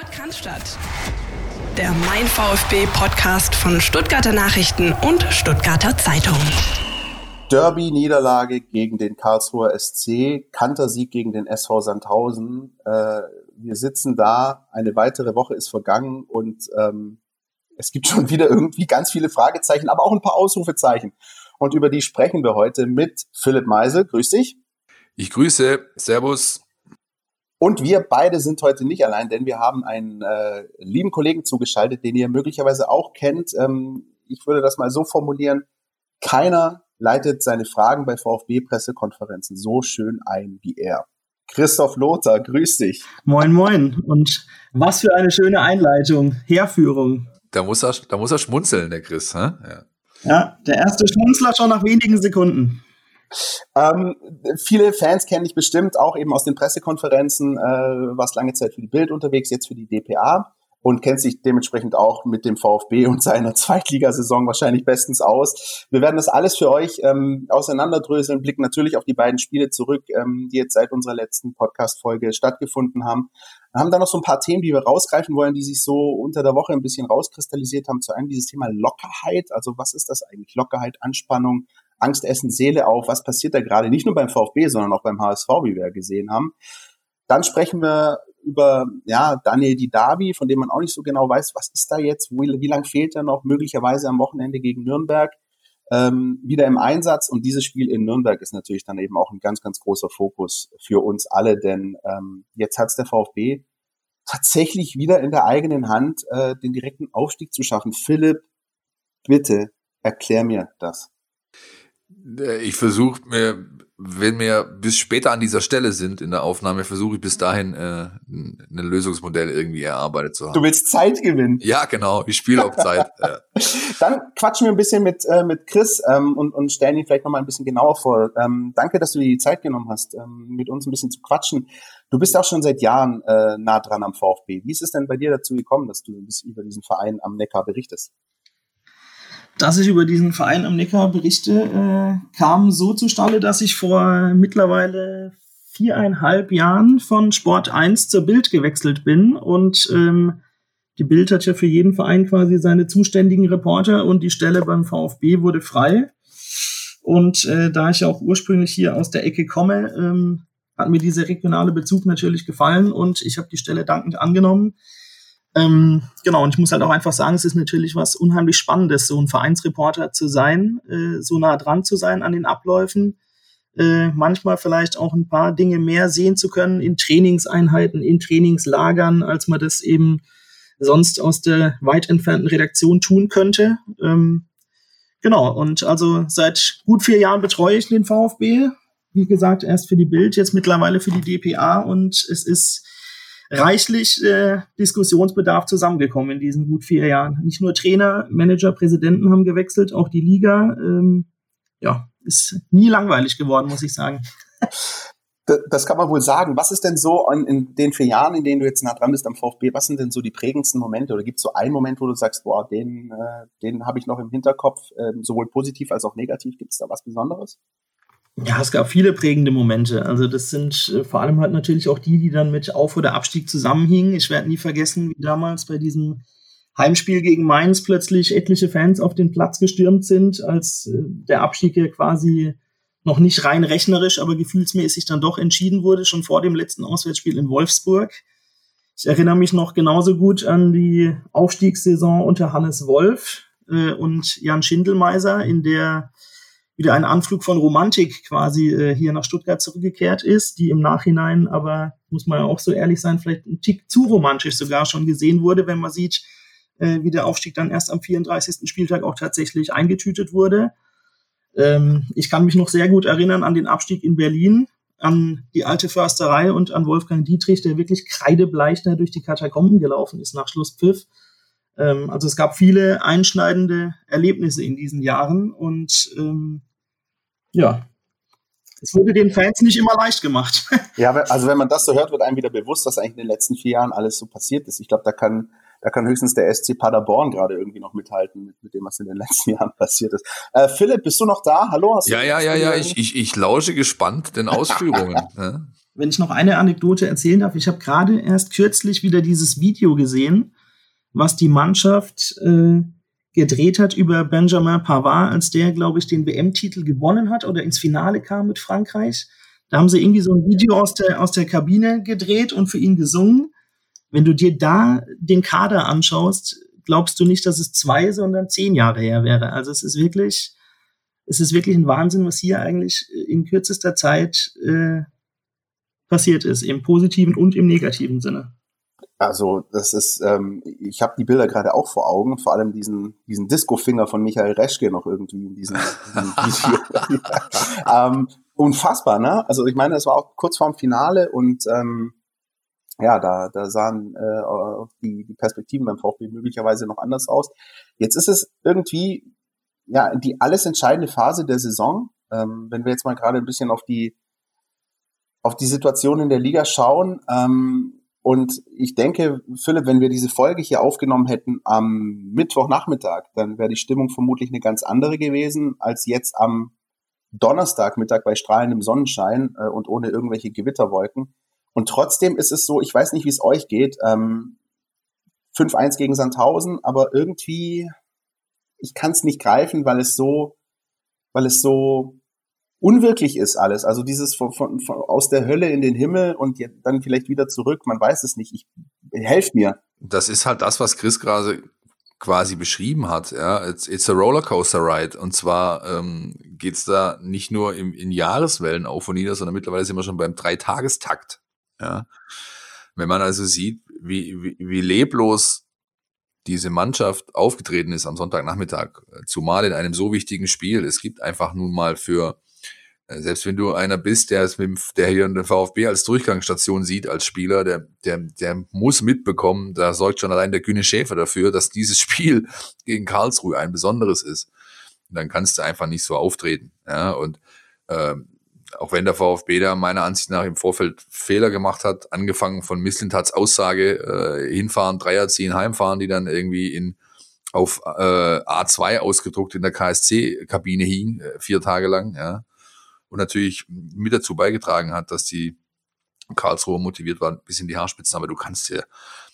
Podcast Der Mein VfB Podcast von Stuttgarter Nachrichten und Stuttgarter Zeitung. Derby-Niederlage gegen den Karlsruher SC, Kantersieg gegen den SV Sandhausen. Äh, wir sitzen da, eine weitere Woche ist vergangen und ähm, es gibt schon wieder irgendwie ganz viele Fragezeichen, aber auch ein paar Ausrufezeichen. Und über die sprechen wir heute mit Philipp Meisel. Grüß dich. Ich grüße. Servus. Und wir beide sind heute nicht allein, denn wir haben einen äh, lieben Kollegen zugeschaltet, den ihr möglicherweise auch kennt. Ähm, ich würde das mal so formulieren. Keiner leitet seine Fragen bei VfB-Pressekonferenzen so schön ein wie er. Christoph Lothar, grüß dich. Moin, moin. Und was für eine schöne Einleitung, Herführung. Da muss er, da muss er schmunzeln, der Chris. Hä? Ja. ja, der erste Schmunzler schon nach wenigen Sekunden. Ähm, viele Fans kenne ich bestimmt auch eben aus den Pressekonferenzen, äh, warst lange Zeit für die Bild unterwegs, jetzt für die DPA und kennt sich dementsprechend auch mit dem VfB und seiner Zweitligasaison wahrscheinlich bestens aus. Wir werden das alles für euch ähm, auseinanderdröseln, blicken natürlich auf die beiden Spiele zurück, ähm, die jetzt seit unserer letzten Podcast-Folge stattgefunden haben. Wir haben da noch so ein paar Themen, die wir rausgreifen wollen, die sich so unter der Woche ein bisschen rauskristallisiert haben. Zu einem dieses Thema Lockerheit. Also was ist das eigentlich? Lockerheit, Anspannung, Angst essen Seele auf, was passiert da gerade, nicht nur beim VfB, sondern auch beim HSV, wie wir gesehen haben. Dann sprechen wir über ja, Daniel Didavi, von dem man auch nicht so genau weiß, was ist da jetzt, wie, wie lang fehlt er noch, möglicherweise am Wochenende gegen Nürnberg, ähm, wieder im Einsatz. Und dieses Spiel in Nürnberg ist natürlich dann eben auch ein ganz, ganz großer Fokus für uns alle, denn ähm, jetzt hat es der VfB tatsächlich wieder in der eigenen Hand, äh, den direkten Aufstieg zu schaffen. Philipp, bitte erklär mir das. Äh, ich versuche mir, wenn wir bis später an dieser Stelle sind in der Aufnahme, versuche ich bis dahin äh, ein Lösungsmodell irgendwie erarbeitet zu haben. Du willst Zeit gewinnen. Ja, genau. Ich spiele auf Zeit. ja. Dann quatschen wir ein bisschen mit, äh, mit Chris ähm, und, und stellen ihn vielleicht nochmal ein bisschen genauer vor. Ähm, danke, dass du dir die Zeit genommen hast, ähm, mit uns ein bisschen zu quatschen. Du bist auch schon seit Jahren äh, nah dran am VfB. Wie ist es denn bei dir dazu gekommen, dass du ein bisschen über diesen Verein am Neckar berichtest? Dass ich über diesen Verein am Neckar berichte, äh, kam so zustande, dass ich vor mittlerweile viereinhalb Jahren von Sport 1 zur Bild gewechselt bin und ähm, die Bild hat ja für jeden Verein quasi seine zuständigen Reporter und die Stelle beim VfB wurde frei. Und äh, da ich ja auch ursprünglich hier aus der Ecke komme, ähm, hat mir dieser regionale Bezug natürlich gefallen und ich habe die Stelle dankend angenommen. Ähm, genau, und ich muss halt auch einfach sagen, es ist natürlich was unheimlich Spannendes, so ein Vereinsreporter zu sein, äh, so nah dran zu sein an den Abläufen, äh, manchmal vielleicht auch ein paar Dinge mehr sehen zu können in Trainingseinheiten, in Trainingslagern, als man das eben sonst aus der weit entfernten Redaktion tun könnte. Ähm, genau, und also seit gut vier Jahren betreue ich den VfB. Wie gesagt, erst für die Bild, jetzt mittlerweile für die DPA und es ist reichlich äh, Diskussionsbedarf zusammengekommen in diesen gut vier Jahren. Nicht nur Trainer, Manager, Präsidenten haben gewechselt, auch die Liga. Ähm, ja, ist nie langweilig geworden, muss ich sagen. Das kann man wohl sagen. Was ist denn so in, den vier Jahren, in denen du jetzt nah dran bist am VfB, was sind denn so die prägendsten Momente? Oder gibt es so einen Moment, wo du sagst, boah, den, äh, den habe ich noch im Hinterkopf, äh, sowohl positiv als auch negativ? Gibt es da was Besonderes? Ja, es gab viele prägende Momente. Also das sind äh, vor allem halt natürlich auch die, die dann mit Auf- oder Abstieg zusammenhingen. Ich werde nie vergessen, wie damals bei diesem Heimspiel gegen Mainz plötzlich etliche Fans auf den Platz gestürmt sind, als äh, der Abstieg ja quasi noch nicht rein rechnerisch, aber gefühlsmäßig dann doch entschieden wurde, schon vor dem letzten Auswärtsspiel in Wolfsburg. Ich erinnere mich noch genauso gut an die Aufstiegssaison unter Hannes Wolf äh, und Jan Schindelmeiser, in der wieder ein Anflug von Romantik quasi äh, hier nach Stuttgart zurückgekehrt ist, die im Nachhinein aber, muss man ja auch so ehrlich sein, vielleicht ein Tick zu romantisch sogar schon gesehen wurde, wenn man sieht, äh, wie der Aufstieg dann erst am 34. Spieltag auch tatsächlich eingetütet wurde. Ähm, ich kann mich noch sehr gut erinnern an den Abstieg in Berlin, an die alte Försterei und an Wolfgang Dietrich, der wirklich kreidebleich da durch die Katakomben gelaufen ist nach Schlusspfiff. Ähm, also es gab viele einschneidende Erlebnisse in diesen Jahren und ähm, ja, es wurde den Fans nicht immer leicht gemacht. Ja, also wenn man das so hört, wird einem wieder bewusst, was eigentlich in den letzten vier Jahren alles so passiert ist. Ich glaube, da kann, da kann höchstens der SC Paderborn gerade irgendwie noch mithalten mit, mit dem, was in den letzten Jahren passiert ist. Äh, Philipp, bist du noch da? Hallo? ja, ja, ja, ja. Ich, ich, ich lausche gespannt den Ausführungen. wenn ich noch eine Anekdote erzählen darf, ich habe gerade erst kürzlich wieder dieses Video gesehen, was die Mannschaft äh, gedreht hat über Benjamin Pavard, als der, glaube ich, den WM-Titel gewonnen hat oder ins Finale kam mit Frankreich. Da haben sie irgendwie so ein Video aus der, aus der Kabine gedreht und für ihn gesungen. Wenn du dir da den Kader anschaust, glaubst du nicht, dass es zwei, sondern zehn Jahre her wäre. Also es ist wirklich, es ist wirklich ein Wahnsinn, was hier eigentlich in kürzester Zeit äh, passiert ist, im positiven und im negativen Sinne. Also das ist, ähm, ich habe die Bilder gerade auch vor Augen, vor allem diesen, diesen Disco-Finger von Michael Reschke noch irgendwie in diesem, diesem Video. ähm, unfassbar, ne? Also ich meine, es war auch kurz vorm Finale und ähm, ja, da, da sahen äh, die, die Perspektiven beim VfB möglicherweise noch anders aus. Jetzt ist es irgendwie ja die alles entscheidende Phase der Saison. Ähm, wenn wir jetzt mal gerade ein bisschen auf die auf die Situation in der Liga schauen, ähm, und ich denke, Philipp, wenn wir diese Folge hier aufgenommen hätten am Mittwochnachmittag, dann wäre die Stimmung vermutlich eine ganz andere gewesen als jetzt am Donnerstagmittag bei strahlendem Sonnenschein äh, und ohne irgendwelche Gewitterwolken. Und trotzdem ist es so, ich weiß nicht, wie es euch geht, ähm, 5-1 gegen Sandhausen, aber irgendwie, ich kann es nicht greifen, weil es so, weil es so unwirklich ist alles. Also dieses von, von, von aus der Hölle in den Himmel und dann vielleicht wieder zurück. Man weiß es nicht. Ich helft mir. Das ist halt das, was Chris gerade quasi beschrieben hat. Ja, it's, it's a Rollercoaster Ride. Und zwar ähm, geht's da nicht nur im, in Jahreswellen auf und nieder, sondern mittlerweile sind wir schon beim Dreitagestakt. Ja, wenn man also sieht, wie, wie, wie leblos diese Mannschaft aufgetreten ist am Sonntagnachmittag, zumal in einem so wichtigen Spiel. Es gibt einfach nun mal für äh, selbst wenn du einer bist, der es mit dem, der hier den VfB als Durchgangsstation sieht, als Spieler, der, der, der muss mitbekommen, da sorgt schon allein der Kühne Schäfer dafür, dass dieses Spiel gegen Karlsruhe ein besonderes ist. Und dann kannst du einfach nicht so auftreten. Ja, und ähm, auch wenn der VfB da meiner Ansicht nach im Vorfeld Fehler gemacht hat, angefangen von Misslintats Aussage, äh, hinfahren, Dreier ziehen, heimfahren, die dann irgendwie in auf äh, A2 ausgedruckt in der KSC-Kabine hing, äh, vier Tage lang, ja und natürlich mit dazu beigetragen hat, dass die Karlsruhe motiviert waren bis in die Haarspitzen. Aber du kannst dir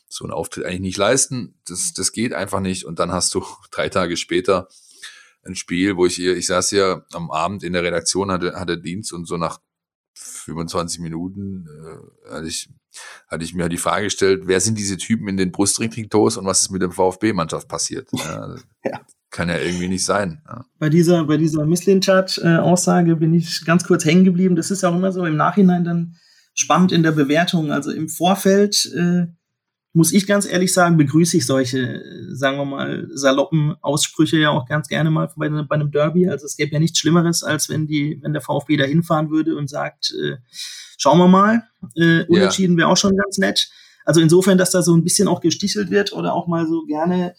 so einen Auftritt eigentlich nicht leisten. Das, das geht einfach nicht. Und dann hast du drei Tage später ein Spiel, wo ich ihr, ich saß ja am Abend in der Redaktion, hatte, hatte Dienst und so nach 25 Minuten äh, hatte, ich, hatte ich mir die Frage gestellt, wer sind diese Typen in den Brustringtriktos und was ist mit dem VfB-Mannschaft passiert? Ja, ja kann ja irgendwie nicht sein. Ja. Bei dieser, bei dieser Misslintat-Aussage bin ich ganz kurz hängen geblieben. Das ist auch immer so im Nachhinein dann spannend in der Bewertung. Also im Vorfeld äh, muss ich ganz ehrlich sagen, begrüße ich solche, sagen wir mal, saloppen Aussprüche ja auch ganz gerne mal bei, bei einem Derby. Also es gäbe ja nichts Schlimmeres, als wenn die, wenn der VfB da hinfahren würde und sagt, äh, schauen wir mal, äh, unentschieden wäre auch schon ganz nett. Also insofern, dass da so ein bisschen auch gestichelt wird oder auch mal so gerne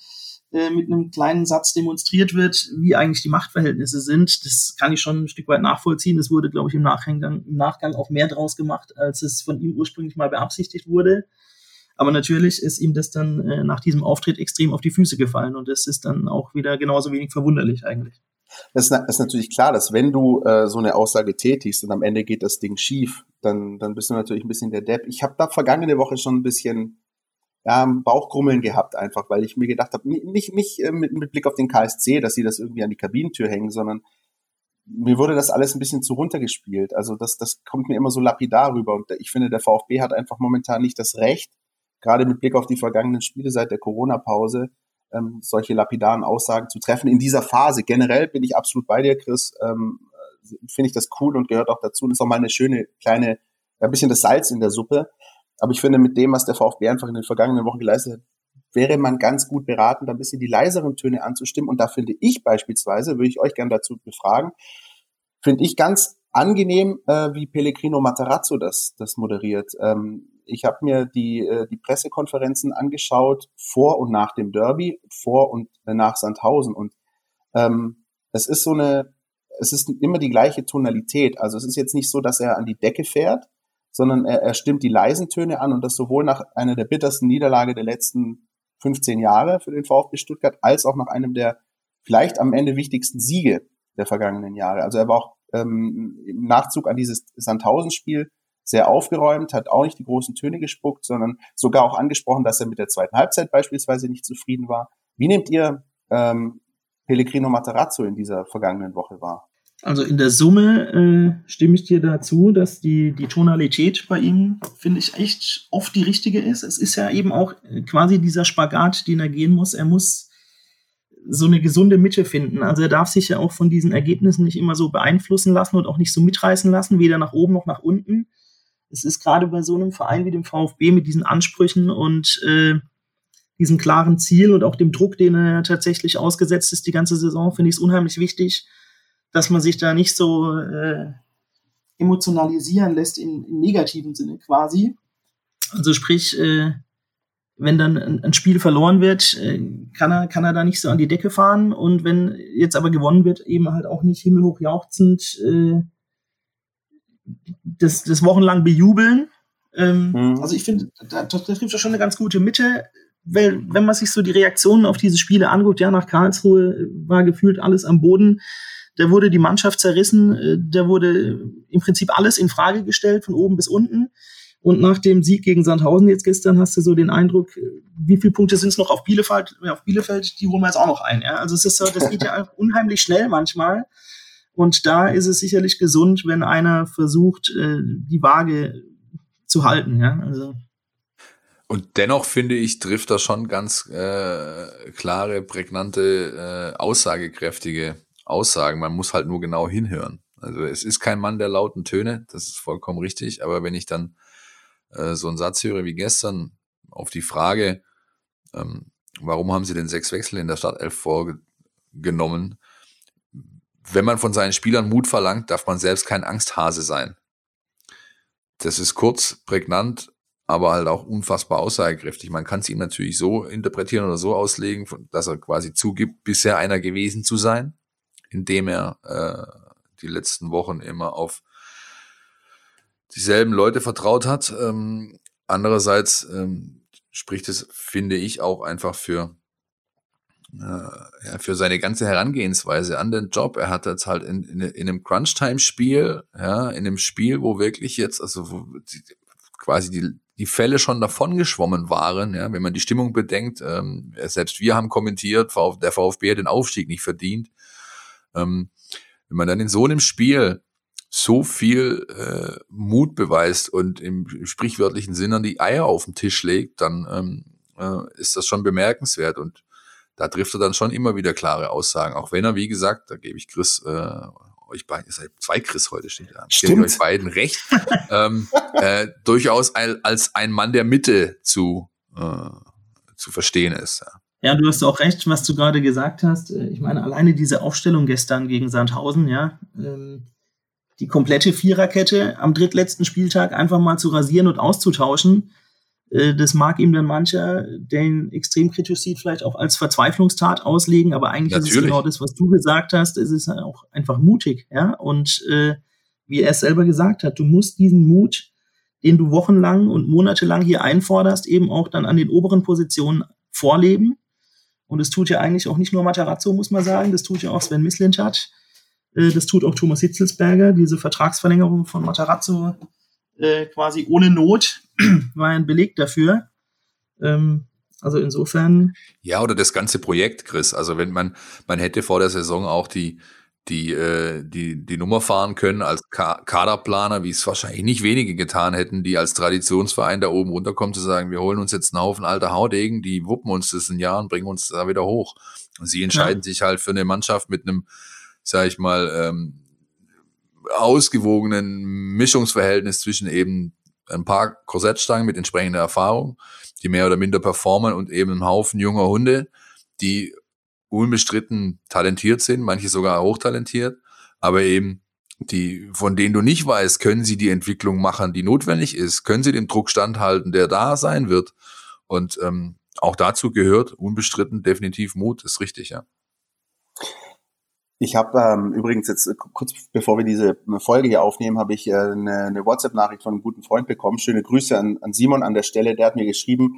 äh, mit einem kleinen Satz demonstriert wird, wie eigentlich die Machtverhältnisse sind. Das kann ich schon ein Stück weit nachvollziehen. Es wurde, glaube ich, im Nachgang, im Nachgang auch mehr draus gemacht, als es von ihm ursprünglich mal beabsichtigt wurde. Aber natürlich ist ihm das dann äh, nach diesem Auftritt extrem auf die Füße gefallen und das ist dann auch wieder genauso wenig verwunderlich eigentlich. Das ist natürlich klar, dass wenn du äh, so eine Aussage tätigst und am Ende geht das Ding schief, dann, dann bist du natürlich ein bisschen der Depp. Ich habe da vergangene Woche schon ein bisschen ja, Bauchgrummeln gehabt einfach, weil ich mir gedacht habe, nicht, nicht äh, mit, mit Blick auf den KSC, dass sie das irgendwie an die Kabinentür hängen, sondern mir wurde das alles ein bisschen zu runtergespielt. Also das, das kommt mir immer so lapidar rüber. Und ich finde, der VfB hat einfach momentan nicht das Recht, gerade mit Blick auf die vergangenen Spiele seit der Corona-Pause, ähm, solche lapidaren Aussagen zu treffen. In dieser Phase generell bin ich absolut bei dir, Chris. Ähm, finde ich das cool und gehört auch dazu. Und ist auch mal eine schöne kleine, ein bisschen das Salz in der Suppe. Aber ich finde, mit dem, was der VfB einfach in den vergangenen Wochen geleistet hat, wäre man ganz gut beraten, da ein bisschen die leiseren Töne anzustimmen. Und da finde ich beispielsweise, würde ich euch gerne dazu befragen, finde ich ganz angenehm, äh, wie Pellegrino Matarazzo das, das moderiert. Ähm, ich habe mir die, äh, die Pressekonferenzen angeschaut vor und nach dem Derby, vor und nach Sandhausen. Und ähm, es ist so eine, es ist immer die gleiche Tonalität. Also es ist jetzt nicht so, dass er an die Decke fährt, sondern er, er stimmt die leisen Töne an und das sowohl nach einer der bittersten Niederlage der letzten 15 Jahre für den VfB Stuttgart als auch nach einem der vielleicht am Ende wichtigsten Siege der vergangenen Jahre. Also er war auch ähm, im Nachzug an dieses Sandhausen-Spiel sehr aufgeräumt, hat auch nicht die großen Töne gespuckt, sondern sogar auch angesprochen, dass er mit der zweiten Halbzeit beispielsweise nicht zufrieden war. Wie nehmt ihr ähm, Pellegrino Matarazzo in dieser vergangenen Woche wahr? Also in der Summe äh, stimme ich dir dazu, dass die, die Tonalität bei ihm, finde ich, echt oft die richtige ist. Es ist ja eben auch quasi dieser Spagat, den er gehen muss. Er muss so eine gesunde Mitte finden. Also er darf sich ja auch von diesen Ergebnissen nicht immer so beeinflussen lassen und auch nicht so mitreißen lassen, weder nach oben noch nach unten. Es ist gerade bei so einem Verein wie dem VfB mit diesen Ansprüchen und äh, diesem klaren Ziel und auch dem Druck, den er tatsächlich ausgesetzt ist die ganze Saison, finde ich es unheimlich wichtig, dass man sich da nicht so äh, emotionalisieren lässt im, im negativen Sinne quasi. Also sprich, äh, wenn dann ein, Spiel verloren wird, äh, kann er, kann er da nicht so an die Decke fahren und wenn jetzt aber gewonnen wird, eben halt auch nicht himmelhoch jauchzend äh, das, das wochenlang bejubeln. Ähm, mhm. Also ich finde, da, da trifft er schon eine ganz gute Mitte. Weil, wenn man sich so die Reaktionen auf diese Spiele anguckt, ja, nach Karlsruhe war gefühlt alles am Boden. Da wurde die Mannschaft zerrissen, äh, da wurde im Prinzip alles in Frage gestellt, von oben bis unten. Und nach dem Sieg gegen Sandhausen jetzt gestern hast du so den Eindruck, wie viele Punkte sind es noch auf Bielefeld? Auf Bielefeld, die holen wir jetzt auch noch ein. Ja? Also es ist so, das geht ja unheimlich schnell manchmal. Und da ist es sicherlich gesund, wenn einer versucht, äh, die Waage zu halten. Ja? Also und dennoch finde ich, trifft er schon ganz äh, klare, prägnante, äh, aussagekräftige Aussagen. Man muss halt nur genau hinhören. Also es ist kein Mann der lauten Töne, das ist vollkommen richtig. Aber wenn ich dann äh, so einen Satz höre wie gestern auf die Frage, ähm, warum haben sie denn sechs Wechsel in der Startelf vorgenommen? Wenn man von seinen Spielern Mut verlangt, darf man selbst kein Angsthase sein. Das ist kurz, prägnant, aber halt auch unfassbar aussagekräftig. Man kann es ihm natürlich so interpretieren oder so auslegen, dass er quasi zugibt, bisher einer gewesen zu sein indem er äh, die letzten Wochen immer auf dieselben Leute vertraut hat. Ähm, andererseits ähm, spricht es, finde ich, auch einfach für äh, ja, für seine ganze Herangehensweise an den Job. Er hat jetzt halt in, in, in einem Crunch-Time-Spiel, ja, in einem Spiel, wo wirklich jetzt, also wo die, quasi die, die Fälle schon davon geschwommen waren, ja, wenn man die Stimmung bedenkt, ähm, selbst wir haben kommentiert, der VfB hat den Aufstieg nicht verdient. Ähm, wenn man dann in so einem Spiel so viel äh, Mut beweist und im sprichwörtlichen Sinne die Eier auf den Tisch legt, dann ähm, äh, ist das schon bemerkenswert und da trifft er dann schon immer wieder klare Aussagen, auch wenn er, wie gesagt, da gebe ich Chris, äh, euch beiden, ihr seid zwei Chris heute steht da, gebe euch beiden recht, ähm, äh, durchaus als ein Mann der Mitte zu, äh, zu verstehen ist. Ja. Ja, du hast auch recht, was du gerade gesagt hast. Äh, ich meine, alleine diese Aufstellung gestern gegen Sandhausen, ja, ähm, die komplette Viererkette am drittletzten Spieltag einfach mal zu rasieren und auszutauschen, äh, das mag ihm dann mancher, der ihn extrem kritisch sieht, vielleicht auch als Verzweiflungstat auslegen, aber eigentlich Natürlich. ist es genau das, was du gesagt hast, es ist auch einfach mutig, ja, und äh, wie er es selber gesagt hat, du musst diesen Mut, den du wochenlang und monatelang hier einforderst, eben auch dann an den oberen Positionen vorleben und es tut ja eigentlich auch nicht nur Matarazzo, muss man sagen, das tut ja auch Sven Mislintat, äh, das tut auch Thomas Hitzelsberger, diese Vertragsverlängerung von Matarazzo äh, quasi ohne Not war ein Beleg dafür. Ähm, also insofern. Ja, oder das ganze Projekt, Chris. Also wenn man, man hätte vor der Saison auch die, die, äh, die, die Nummer fahren können als Ka Kaderplaner, wie es wahrscheinlich nicht wenige getan hätten, die als Traditionsverein da oben runterkommen, zu sagen, wir holen uns jetzt einen Haufen alter Haudegen, die wuppen uns das ein Jahr und bringen uns da wieder hoch. Und sie entscheiden ja. sich halt für eine Mannschaft mit einem, sag ich mal, ähm, ausgewogenen Mischungsverhältnis zwischen eben ein paar Korsettstangen mit entsprechender Erfahrung, die mehr oder minder performen und eben einem Haufen junger Hunde, die unbestritten talentiert sind, manche sogar hochtalentiert, aber eben die, von denen du nicht weißt, können sie die Entwicklung machen, die notwendig ist, können sie dem Druck standhalten, der da sein wird. Und ähm, auch dazu gehört unbestritten definitiv Mut, ist richtig, ja. Ich habe ähm, übrigens jetzt äh, kurz bevor wir diese Folge hier aufnehmen, habe ich äh, eine, eine WhatsApp-Nachricht von einem guten Freund bekommen. Schöne Grüße an, an Simon an der Stelle. Der hat mir geschrieben,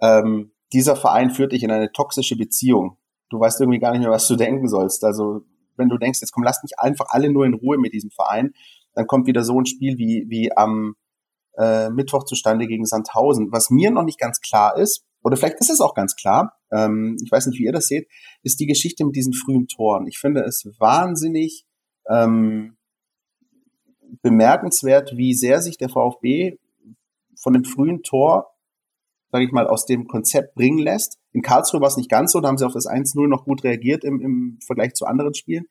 ähm, dieser Verein führt dich in eine toxische Beziehung du weißt irgendwie gar nicht mehr, was du denken sollst. Also wenn du denkst, jetzt komm, lass mich einfach alle nur in Ruhe mit diesem Verein, dann kommt wieder so ein Spiel wie, wie am äh, Mittwoch zustande gegen Sandhausen. Was mir noch nicht ganz klar ist, oder vielleicht ist es auch ganz klar, ähm, ich weiß nicht, wie ihr das seht, ist die Geschichte mit diesen frühen Toren. Ich finde es wahnsinnig ähm, bemerkenswert, wie sehr sich der VfB von dem frühen Tor, sage ich mal, aus dem Konzept bringen lässt. In Karlsruhe war es nicht ganz so, da haben sie auf das 1-0 noch gut reagiert im, im Vergleich zu anderen Spielen.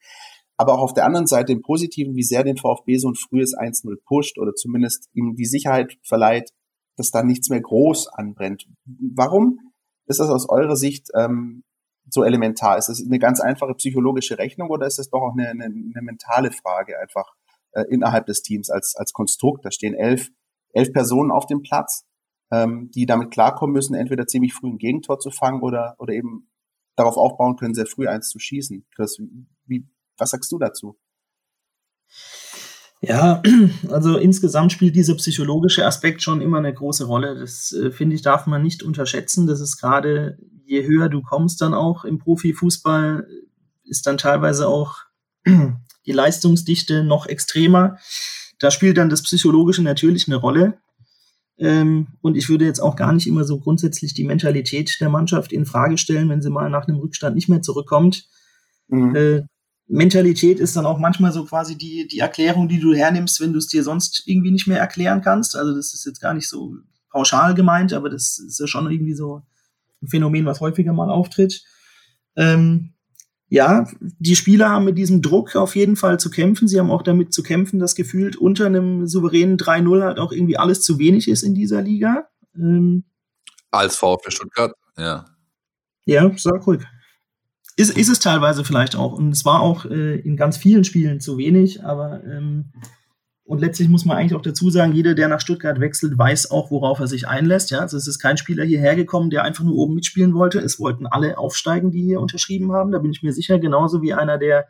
Aber auch auf der anderen Seite im Positiven, wie sehr den VfB so ein frühes 1-0 pusht oder zumindest ihm die Sicherheit verleiht, dass da nichts mehr groß anbrennt. Warum ist das aus eurer Sicht ähm, so elementar? Ist das eine ganz einfache psychologische Rechnung oder ist das doch auch eine, eine, eine mentale Frage einfach äh, innerhalb des Teams als, als Konstrukt? Da stehen elf, elf Personen auf dem Platz, ähm, die damit klarkommen müssen, entweder ziemlich früh ein Gegentor zu fangen oder, oder eben darauf aufbauen können, sehr früh eins zu schießen. Chris, wie, was sagst du dazu? Ja, also insgesamt spielt dieser psychologische Aspekt schon immer eine große Rolle. Das äh, finde ich, darf man nicht unterschätzen. Das ist gerade, je höher du kommst dann auch im Profifußball, ist dann teilweise auch die Leistungsdichte noch extremer. Da spielt dann das Psychologische natürlich eine Rolle. Ähm, und ich würde jetzt auch gar nicht immer so grundsätzlich die Mentalität der Mannschaft in Frage stellen, wenn sie mal nach einem Rückstand nicht mehr zurückkommt. Mhm. Äh, Mentalität ist dann auch manchmal so quasi die, die Erklärung, die du hernimmst, wenn du es dir sonst irgendwie nicht mehr erklären kannst. Also das ist jetzt gar nicht so pauschal gemeint, aber das ist ja schon irgendwie so ein Phänomen, was häufiger mal auftritt. Ähm, ja, die Spieler haben mit diesem Druck auf jeden Fall zu kämpfen. Sie haben auch damit zu kämpfen, dass gefühlt unter einem souveränen 3-0 halt auch irgendwie alles zu wenig ist in dieser Liga. Ähm, Als VfB Stuttgart, ja. Ja, sag ruhig. Ist, ist es teilweise vielleicht auch. Und es war auch äh, in ganz vielen Spielen zu wenig, aber ähm, und letztlich muss man eigentlich auch dazu sagen, jeder, der nach Stuttgart wechselt, weiß auch, worauf er sich einlässt. Ja, also es ist kein Spieler hierher gekommen, der einfach nur oben mitspielen wollte. Es wollten alle aufsteigen, die hier unterschrieben haben. Da bin ich mir sicher, genauso wie einer, der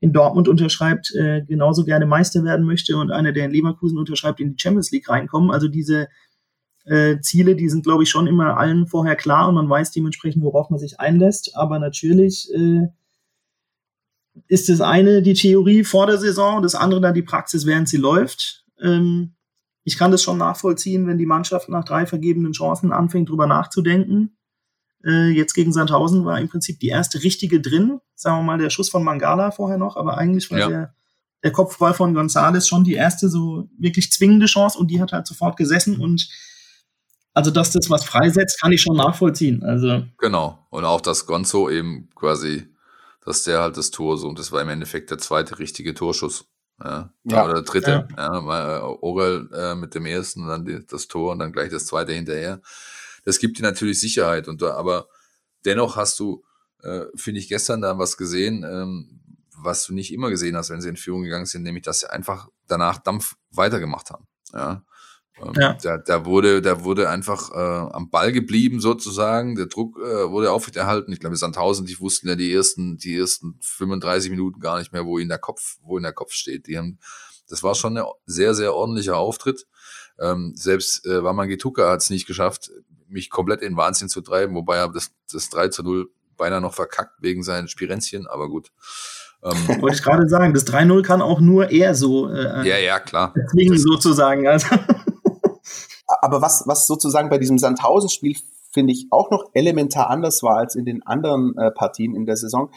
in Dortmund unterschreibt, äh, genauso gerne Meister werden möchte und einer, der in Leverkusen unterschreibt, in die Champions League reinkommen. Also diese äh, Ziele, die sind, glaube ich, schon immer allen vorher klar und man weiß dementsprechend, worauf man sich einlässt. Aber natürlich äh, ist das eine die Theorie vor der Saison und das andere dann die Praxis, während sie läuft. Ähm, ich kann das schon nachvollziehen, wenn die Mannschaft nach drei vergebenen Chancen anfängt, drüber nachzudenken. Äh, jetzt gegen Sandhausen war im Prinzip die erste richtige drin. Sagen wir mal, der Schuss von Mangala vorher noch, aber eigentlich war ja. der, der Kopfball von Gonzales schon die erste so wirklich zwingende Chance und die hat halt sofort gesessen und also, dass das was freisetzt, kann ich schon nachvollziehen. Also. Genau. Und auch, dass Gonzo eben quasi, dass der halt das Tor so, und das war im Endeffekt der zweite richtige Torschuss. Ja, ja. oder der dritte. Ja, ja äh, Orel äh, mit dem ersten dann die, das Tor und dann gleich das zweite hinterher. Das gibt dir natürlich Sicherheit. Und aber dennoch hast du, äh, finde ich, gestern da was gesehen, ähm, was du nicht immer gesehen hast, wenn sie in Führung gegangen sind, nämlich dass sie einfach danach Dampf weitergemacht haben. Ja. Ähm, ja. Da, da, wurde, da wurde einfach äh, am Ball geblieben sozusagen. Der Druck äh, wurde aufrechterhalten. Ich glaube, Sandhausen, die wussten ja die ersten, die ersten 35 Minuten gar nicht mehr, wo ihnen der Kopf, wo in der Kopf steht. Die haben, das war schon ein sehr, sehr ordentlicher Auftritt. Ähm, selbst äh, Waman Gituka hat es nicht geschafft, mich komplett in Wahnsinn zu treiben, wobei er das, das 3 zu 0 beinahe noch verkackt wegen seinen Spirenzchen, aber gut. Ähm, Wollte ich gerade sagen, das 3-0 kann auch nur er so äh, ja, ja, klar. zwingen sozusagen. Also aber was, was sozusagen bei diesem Sandhausen-Spiel finde ich auch noch elementar anders war als in den anderen äh, Partien in der Saison.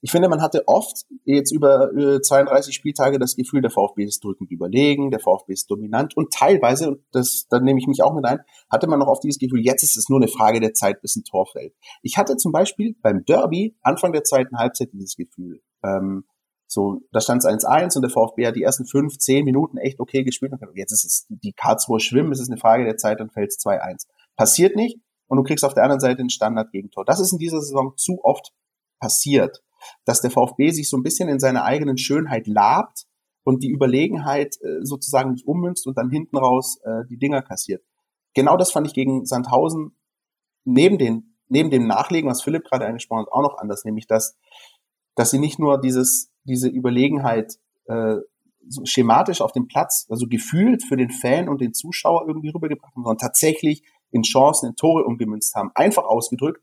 Ich finde, man hatte oft jetzt über äh, 32 Spieltage das Gefühl, der VfB ist drückend überlegen, der VfB ist dominant und teilweise, und das, da nehme ich mich auch mit ein, hatte man noch oft dieses Gefühl, jetzt ist es nur eine Frage der Zeit, bis ein Tor fällt. Ich hatte zum Beispiel beim Derby Anfang der zweiten Halbzeit dieses Gefühl. Ähm, so, da stand es 1-1 und der VfB hat die ersten fünf, zehn Minuten echt okay gespielt. Und jetzt ist es die Karlsruhe schwimmen, es ist eine Frage der Zeit, dann fällt es 2-1. Passiert nicht und du kriegst auf der anderen Seite ein Standard-Gegentor. Das ist in dieser Saison zu oft passiert, dass der VfB sich so ein bisschen in seiner eigenen Schönheit labt und die Überlegenheit äh, sozusagen nicht ummünzt und dann hinten raus äh, die Dinger kassiert. Genau das fand ich gegen Sandhausen neben den neben dem Nachlegen, was Philipp gerade angesprochen hat, auch noch anders, nämlich dass dass sie nicht nur dieses diese Überlegenheit äh, so schematisch auf dem Platz, also gefühlt für den Fan und den Zuschauer irgendwie rübergebracht haben, sondern tatsächlich in Chancen, in Tore umgemünzt haben. Einfach ausgedrückt.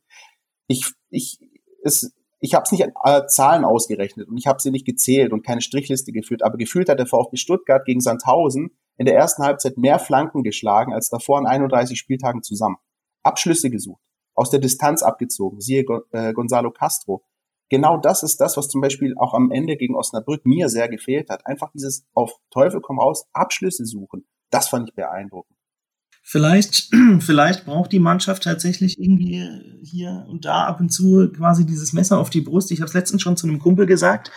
Ich, ich, es, ich habe es nicht an äh, Zahlen ausgerechnet und ich habe sie nicht gezählt und keine Strichliste geführt, aber gefühlt hat der VfB Stuttgart gegen Sandhausen in der ersten Halbzeit mehr Flanken geschlagen als davor an 31 Spieltagen zusammen. Abschlüsse gesucht, aus der Distanz abgezogen, siehe äh, Gonzalo Castro. Genau das ist das, was zum Beispiel auch am Ende gegen Osnabrück mir sehr gefehlt hat. Einfach dieses auf Teufel komm raus, Abschlüsse suchen. Das fand ich beeindruckend. Vielleicht, vielleicht braucht die Mannschaft tatsächlich irgendwie hier und da ab und zu quasi dieses Messer auf die Brust. Ich habe es letztens schon zu einem Kumpel gesagt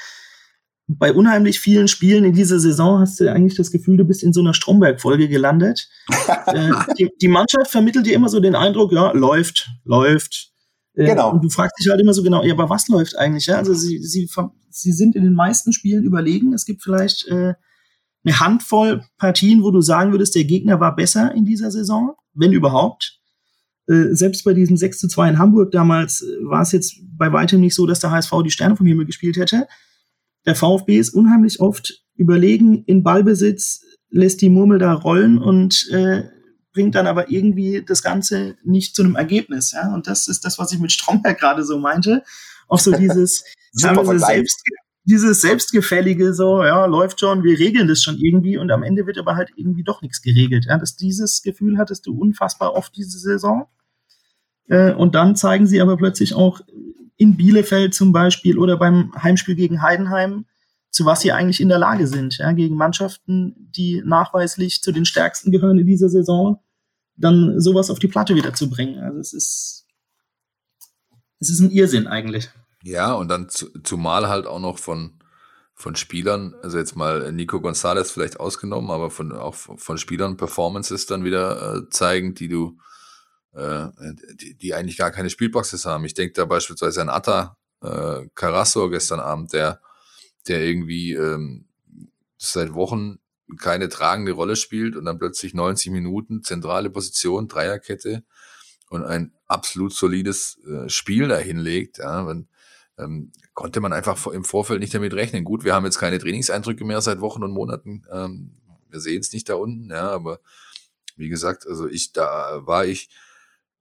bei unheimlich vielen Spielen in dieser Saison hast du eigentlich das Gefühl, du bist in so einer Stromberg-Folge gelandet. äh, die, die, Mannschaft vermittelt dir immer so den Eindruck, ja, läuft, läuft. Äh, genau. Und du fragst dich halt immer so genau, ja, aber was läuft eigentlich? Ja? Also sie, sie, sie sind in den meisten Spielen überlegen. Es gibt vielleicht äh, eine Handvoll Partien, wo du sagen würdest, der Gegner war besser in dieser Saison, wenn überhaupt. Äh, selbst bei diesem 6 zu 2 in Hamburg damals äh, war es jetzt bei weitem nicht so, dass der HSV die Sterne vom Himmel gespielt hätte der VfB ist unheimlich oft überlegen in Ballbesitz, lässt die Murmel da rollen und äh, bringt dann aber irgendwie das Ganze nicht zu einem Ergebnis. Ja? Und das ist das, was ich mit Stromberg gerade so meinte. Auch so dieses selbst, dieses selbstgefällige, so, ja, läuft schon, wir regeln das schon irgendwie und am Ende wird aber halt irgendwie doch nichts geregelt. Ja? Das, dieses Gefühl hattest du unfassbar oft diese Saison. Äh, und dann zeigen sie aber plötzlich auch in Bielefeld zum Beispiel oder beim Heimspiel gegen Heidenheim, zu was sie eigentlich in der Lage sind, ja, gegen Mannschaften, die nachweislich zu den stärksten gehören in dieser Saison, dann sowas auf die Platte wieder zu bringen. Also es ist, es ist ein Irrsinn eigentlich. Ja, und dann zu, zumal halt auch noch von, von Spielern, also jetzt mal Nico Gonzalez vielleicht ausgenommen, aber von, auch von Spielern Performances dann wieder äh, zeigen, die du, äh, die, die eigentlich gar keine Spielpraxis haben. Ich denke da beispielsweise an Atta äh, Carasso gestern Abend, der, der irgendwie ähm, seit Wochen keine tragende Rolle spielt und dann plötzlich 90 Minuten zentrale Position, Dreierkette und ein absolut solides äh, Spiel dahin legt. Ja, wenn, ähm, konnte man einfach im Vorfeld nicht damit rechnen. Gut, wir haben jetzt keine Trainingseindrücke mehr seit Wochen und Monaten. Ähm, wir sehen es nicht da unten, ja, aber wie gesagt, also ich, da war ich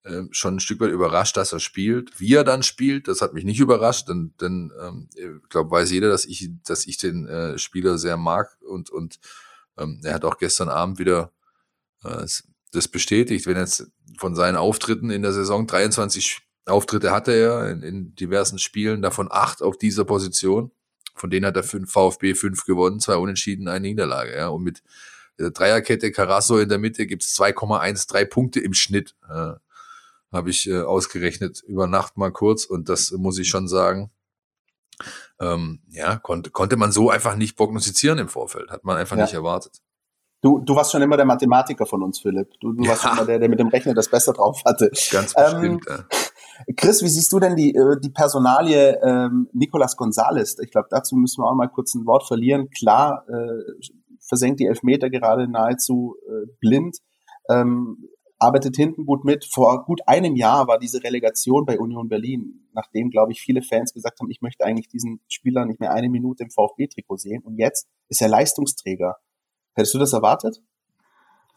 ähm, schon ein Stück weit überrascht, dass er spielt. Wie er dann spielt, das hat mich nicht überrascht, denn, denn ähm, ich glaube, weiß jeder, dass ich, dass ich den äh, Spieler sehr mag und, und ähm, er hat auch gestern Abend wieder äh, das bestätigt, wenn jetzt von seinen Auftritten in der Saison 23 Auftritte hatte er in, in diversen Spielen, davon acht auf dieser Position. Von denen hat er fünf VfB fünf gewonnen, zwei Unentschieden, eine Niederlage. Ja. Und mit der Dreierkette Carasso in der Mitte gibt's 2,13 Punkte im Schnitt. Ja habe ich äh, ausgerechnet über Nacht mal kurz und das muss ich schon sagen. Ähm, ja, konnte, konnte man so einfach nicht prognostizieren im Vorfeld, hat man einfach ja. nicht erwartet. Du, du warst schon immer der Mathematiker von uns, Philipp. Du, du ja. warst immer der, der mit dem Rechner das besser drauf hatte. Ganz bestimmt, ähm, ja. Chris, wie siehst du denn die, äh, die Personalie ähm, Nicolas Gonzalez? Ich glaube, dazu müssen wir auch mal kurz ein Wort verlieren. Klar, äh, versenkt die Elfmeter gerade nahezu äh, blind. Ähm, arbeitet hinten gut mit. Vor gut einem Jahr war diese Relegation bei Union Berlin, nachdem, glaube ich, viele Fans gesagt haben, ich möchte eigentlich diesen Spieler nicht mehr eine Minute im VfB-Trikot sehen. Und jetzt ist er Leistungsträger. Hättest du das erwartet?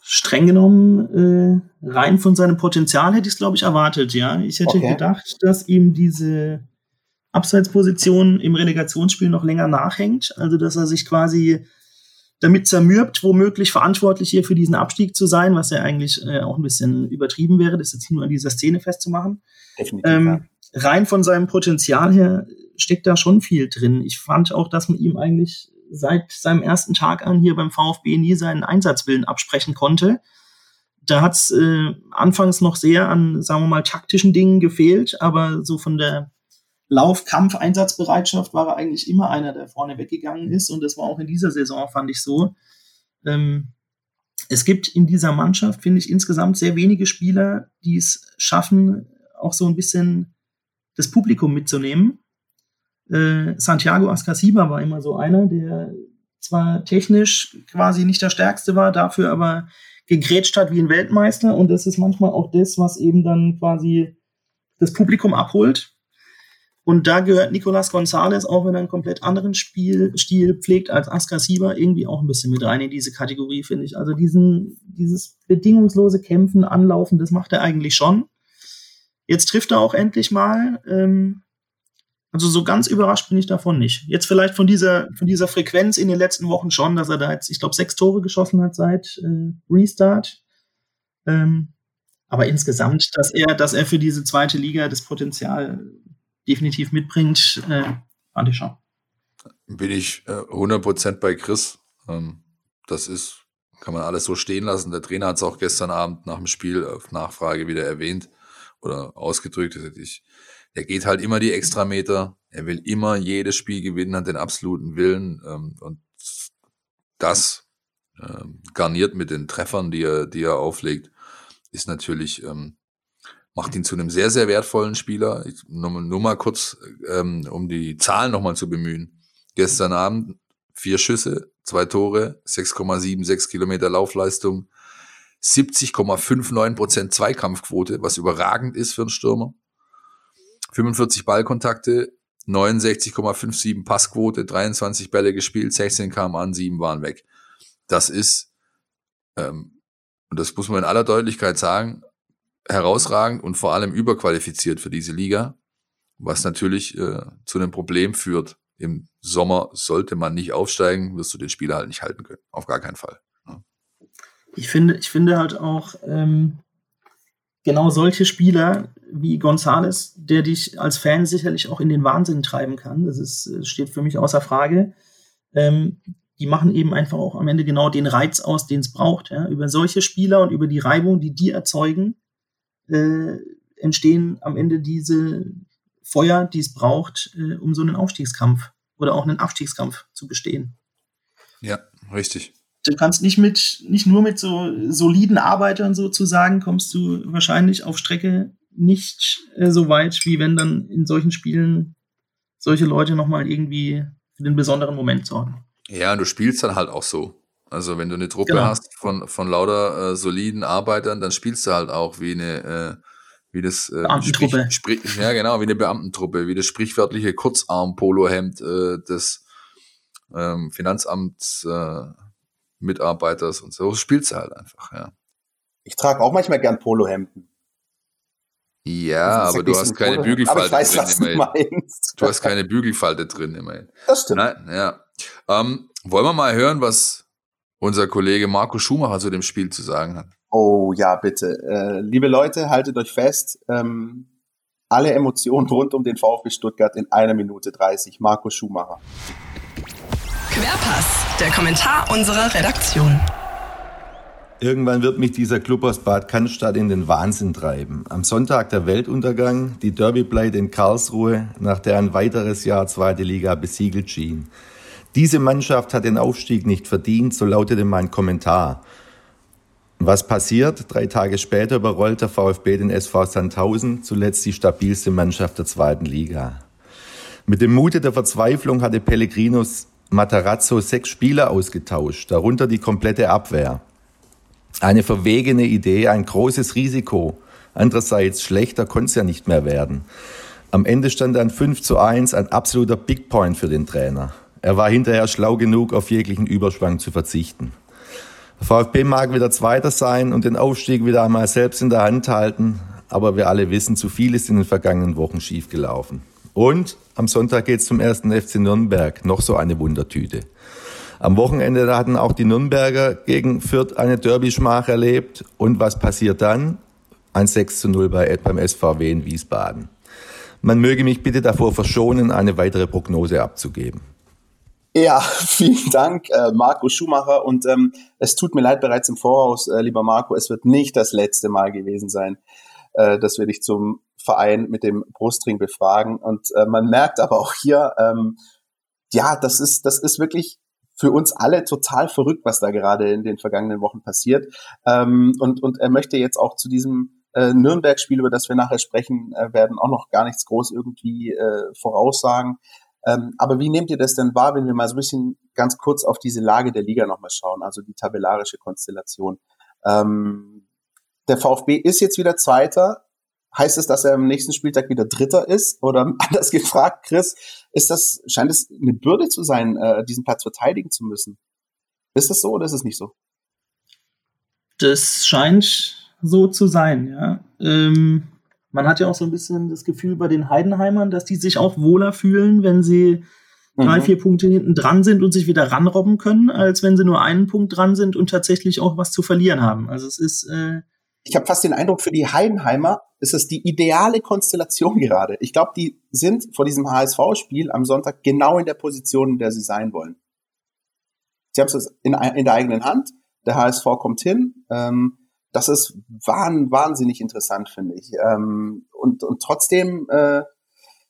Streng genommen, äh, rein von seinem Potenzial hätte ich es, glaube ich, erwartet, ja. Ich hätte okay. gedacht, dass ihm diese Abseitsposition im Relegationsspiel noch länger nachhängt. Also, dass er sich quasi damit zermürbt, womöglich verantwortlich hier für diesen Abstieg zu sein, was ja eigentlich äh, auch ein bisschen übertrieben wäre, das jetzt nur an dieser Szene festzumachen. Definitiv. Ähm, ja. Rein von seinem Potenzial her steckt da schon viel drin. Ich fand auch, dass man ihm eigentlich seit seinem ersten Tag an hier beim VfB nie seinen Einsatzwillen absprechen konnte. Da hat es äh, anfangs noch sehr an, sagen wir mal, taktischen Dingen gefehlt, aber so von der Lauf, Kampf, Einsatzbereitschaft war er eigentlich immer einer, der vorne weggegangen ist. Und das war auch in dieser Saison, fand ich so. Ähm, es gibt in dieser Mannschaft, finde ich, insgesamt sehr wenige Spieler, die es schaffen, auch so ein bisschen das Publikum mitzunehmen. Äh, Santiago Ascasiba war immer so einer, der zwar technisch quasi nicht der Stärkste war, dafür aber gegrätscht hat wie ein Weltmeister. Und das ist manchmal auch das, was eben dann quasi das Publikum abholt. Und da gehört Nicolas Gonzalez, auch wenn er einen komplett anderen Spielstil pflegt als Askar Sieber, irgendwie auch ein bisschen mit rein in diese Kategorie, finde ich. Also diesen, dieses bedingungslose Kämpfen, Anlaufen, das macht er eigentlich schon. Jetzt trifft er auch endlich mal. Ähm, Also so ganz überrascht bin ich davon nicht. Jetzt vielleicht von dieser, von dieser Frequenz in den letzten Wochen schon, dass er da jetzt, ich glaube, sechs Tore geschossen hat seit äh, Restart. Ähm, aber insgesamt, dass er, dass er für diese zweite Liga das Potenzial definitiv mitbringt, äh, fand ich schon. Bin ich äh, 100% bei Chris. Ähm, das ist, kann man alles so stehen lassen. Der Trainer hat es auch gestern Abend nach dem Spiel auf Nachfrage wieder erwähnt oder ausgedrückt. Ich, er geht halt immer die Extrameter. Er will immer jedes Spiel gewinnen, hat den absoluten Willen. Ähm, und das ähm, garniert mit den Treffern, die er, die er auflegt, ist natürlich, ähm, macht ihn zu einem sehr, sehr wertvollen Spieler. Ich, nur, nur mal kurz, ähm, um die Zahlen nochmal zu bemühen. Gestern Abend vier Schüsse, zwei Tore, 6,76 Kilometer Laufleistung, 70,59 Prozent Zweikampfquote, was überragend ist für einen Stürmer. 45 Ballkontakte, 69,57 Passquote, 23 Bälle gespielt, 16 kamen an, 7 waren weg. Das ist, ähm, und das muss man in aller Deutlichkeit sagen, herausragend und vor allem überqualifiziert für diese Liga, was natürlich äh, zu einem Problem führt. Im Sommer sollte man nicht aufsteigen, wirst du den Spieler halt nicht halten können. Auf gar keinen Fall. Ja. Ich finde, ich finde halt auch, ähm, genau solche Spieler wie Gonzales, der dich als Fan sicherlich auch in den Wahnsinn treiben kann, das ist, steht für mich außer Frage, ähm, die machen eben einfach auch am Ende genau den Reiz aus, den es braucht. Ja? Über solche Spieler und über die Reibung, die die erzeugen, äh, entstehen am Ende diese Feuer, die es braucht, äh, um so einen Aufstiegskampf oder auch einen Abstiegskampf zu bestehen. Ja, richtig du kannst nicht mit, nicht nur mit so soliden Arbeitern sozusagen, kommst du wahrscheinlich auf Strecke nicht äh, so weit, wie wenn dann in solchen Spielen solche Leute nochmal irgendwie für den besonderen Moment sorgen. Ja, und du spielst dann halt auch so. Also wenn du eine Truppe genau. hast von, von lauter äh, soliden Arbeitern, dann spielst du halt auch wie eine, äh, wie das äh, Beamtentruppe. Sprich, sprich, ja, genau, wie eine Beamtentruppe, wie das sprichwörtliche Kurzarm-Polohemd äh, des ähm, Finanzamts äh, Mitarbeiters und so spielst du halt einfach, ja. Ich trage auch manchmal gern Polohemden. Ja, aber du hast keine Bügelfalte weiß, drin immerhin. Du hast keine Bügelfalte drin immerhin. Das stimmt. Nein, ja. Ähm, wollen wir mal hören, was unser Kollege Marco Schumacher zu dem Spiel zu sagen hat? Oh ja, bitte. Äh, liebe Leute, haltet euch fest. Ähm, alle Emotionen rund um den VfB Stuttgart in einer Minute 30. Marco Schumacher. Querpass, der Kommentar unserer Redaktion. Irgendwann wird mich dieser Club aus Bad Cannstatt in den Wahnsinn treiben. Am Sonntag der Weltuntergang, die Derby-Pleite in Karlsruhe, nach der ein weiteres Jahr zweite Liga besiegelt schien. Diese Mannschaft hat den Aufstieg nicht verdient, so lautete mein Kommentar. Was passiert? Drei Tage später überrollt der VfB den SV Sandhausen, zuletzt die stabilste Mannschaft der zweiten Liga. Mit dem Mute der Verzweiflung hatte Pellegrinos Matarazzo sechs Spieler ausgetauscht, darunter die komplette Abwehr. Eine verwegene Idee, ein großes Risiko. Andererseits schlechter konnte es ja nicht mehr werden. Am Ende stand dann 5 zu 1, ein absoluter Big Point für den Trainer. Er war hinterher schlau genug, auf jeglichen Überschwang zu verzichten. Der VfB mag wieder Zweiter sein und den Aufstieg wieder einmal selbst in der Hand halten, aber wir alle wissen, zu viel ist in den vergangenen Wochen schiefgelaufen. Und am Sonntag geht's zum ersten FC Nürnberg. Noch so eine Wundertüte. Am Wochenende hatten auch die Nürnberger gegen Fürth eine Derby-Schmach erlebt. Und was passiert dann? Ein 6 zu 0 bei, beim SVW in Wiesbaden. Man möge mich bitte davor verschonen, eine weitere Prognose abzugeben. Ja, vielen Dank, äh, Marco Schumacher. Und ähm, es tut mir leid bereits im Voraus, äh, lieber Marco, es wird nicht das letzte Mal gewesen sein, äh, dass wir dich zum Verein mit dem Brustring befragen. Und äh, man merkt aber auch hier, ähm, ja, das ist, das ist wirklich für uns alle total verrückt, was da gerade in den vergangenen Wochen passiert. Ähm, und, und er möchte jetzt auch zu diesem äh, Nürnberg-Spiel, über das wir nachher sprechen äh, werden, auch noch gar nichts groß irgendwie äh, voraussagen. Ähm, aber wie nehmt ihr das denn wahr, wenn wir mal so ein bisschen ganz kurz auf diese Lage der Liga nochmal schauen, also die tabellarische Konstellation? Ähm, der VfB ist jetzt wieder Zweiter, Heißt es, dass er am nächsten Spieltag wieder Dritter ist? Oder anders gefragt, Chris, ist das, scheint es eine Bürde zu sein, äh, diesen Platz verteidigen zu müssen? Ist das so oder ist es nicht so? Das scheint so zu sein, ja. Ähm, Man hat ja auch so ein bisschen das Gefühl bei den Heidenheimern, dass die sich auch wohler fühlen, wenn sie mhm. drei, vier Punkte hinten dran sind und sich wieder ranrobben können, als wenn sie nur einen Punkt dran sind und tatsächlich auch was zu verlieren haben. Also es ist. Äh ich habe fast den Eindruck, für die Heidenheimer ist es die ideale Konstellation gerade. Ich glaube, die sind vor diesem HSV-Spiel am Sonntag genau in der Position, in der sie sein wollen. Sie haben es in, in der eigenen Hand. Der HSV kommt hin. Ähm, das ist wahnsinnig interessant, finde ich. Ähm, und, und trotzdem, äh,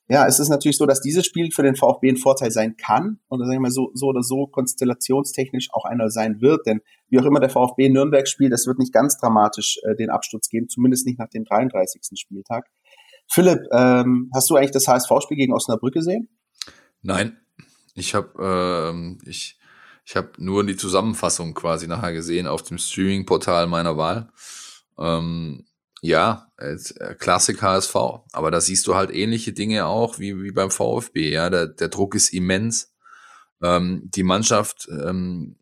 ja, es ist natürlich so, dass dieses Spiel für den VfB ein Vorteil sein kann und sagen wir mal so, so oder so konstellationstechnisch auch einer sein wird, denn wie auch immer der VfB Nürnberg spielt, es wird nicht ganz dramatisch äh, den Absturz geben, zumindest nicht nach dem 33. Spieltag. Philipp, ähm, hast du eigentlich das HSV-Spiel gegen Osnabrück gesehen? Nein, ich habe ähm, ich ich habe nur die Zusammenfassung quasi nachher gesehen auf dem Streaming-Portal meiner Wahl. Ähm, ja, äh, Klassik HSV. Aber da siehst du halt ähnliche Dinge auch wie, wie beim VfB. Ja, der, der Druck ist immens. Ähm, die Mannschaft, ähm,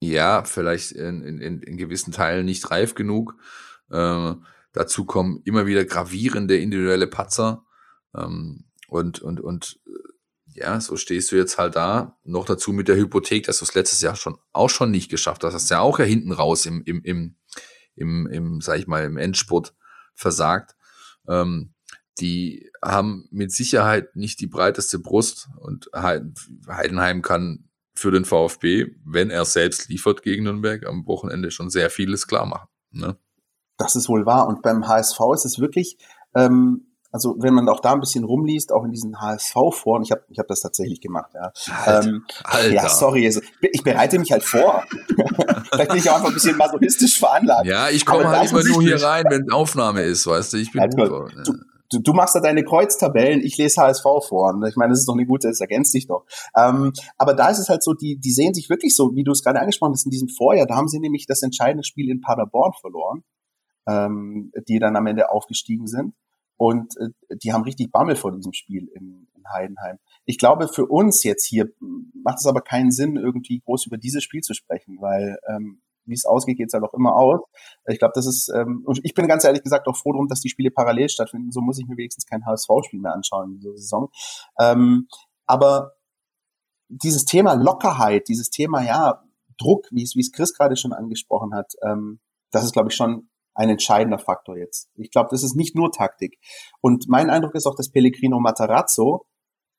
ja, vielleicht in, in, in gewissen Teilen nicht reif genug. Ähm, dazu kommen immer wieder gravierende individuelle Patzer. Ähm, und, und, und ja, so stehst du jetzt halt da. Noch dazu mit der Hypothek, dass du es letztes Jahr schon auch schon nicht geschafft hast. Das ist ja auch ja hinten raus im, im, im, im, im sag ich mal, im Endspurt versagt. Ähm, die haben mit Sicherheit nicht die breiteste Brust und Heidenheim kann für den VfB, wenn er selbst liefert gegen Nürnberg, am Wochenende schon sehr vieles klar machen. Ne? Das ist wohl wahr. Und beim HSV ist es wirklich, ähm, also wenn man auch da ein bisschen rumliest, auch in diesen HSV-Foren, ich habe ich hab das tatsächlich gemacht, ja. Alter, ähm, Alter. Ja, sorry, also, ich bereite mich halt vor. Vielleicht bin ich auch einfach ein bisschen masochistisch veranlagt. Ja, ich komme halt immer nur hier rein, wenn Aufnahme ist, weißt du, ich bin du, du, du machst da deine Kreuztabellen, ich lese HSV vor. Ich meine, das ist doch eine gute, das ergänzt sich doch. Ähm, aber da ist es halt so, die, die sehen sich wirklich so, wie du es gerade angesprochen hast, in diesem Vorjahr, da haben sie nämlich das entscheidende Spiel in Paderborn verloren, ähm, die dann am Ende aufgestiegen sind. Und äh, die haben richtig Bammel vor diesem Spiel in, in Heidenheim. Ich glaube, für uns jetzt hier macht es aber keinen Sinn, irgendwie groß über dieses Spiel zu sprechen, weil ähm, wie es ausgeht, geht es halt auch immer aus. Ich glaube, das ist, ähm, und ich bin ganz ehrlich gesagt auch froh darum, dass die Spiele parallel stattfinden. So muss ich mir wenigstens kein HSV-Spiel mehr anschauen in dieser Saison. Ähm, aber dieses Thema Lockerheit, dieses Thema, ja, Druck, wie es, wie es Chris gerade schon angesprochen hat, ähm, das ist, glaube ich, schon ein entscheidender Faktor jetzt. Ich glaube, das ist nicht nur Taktik. Und mein Eindruck ist auch, dass Pellegrino Matarazzo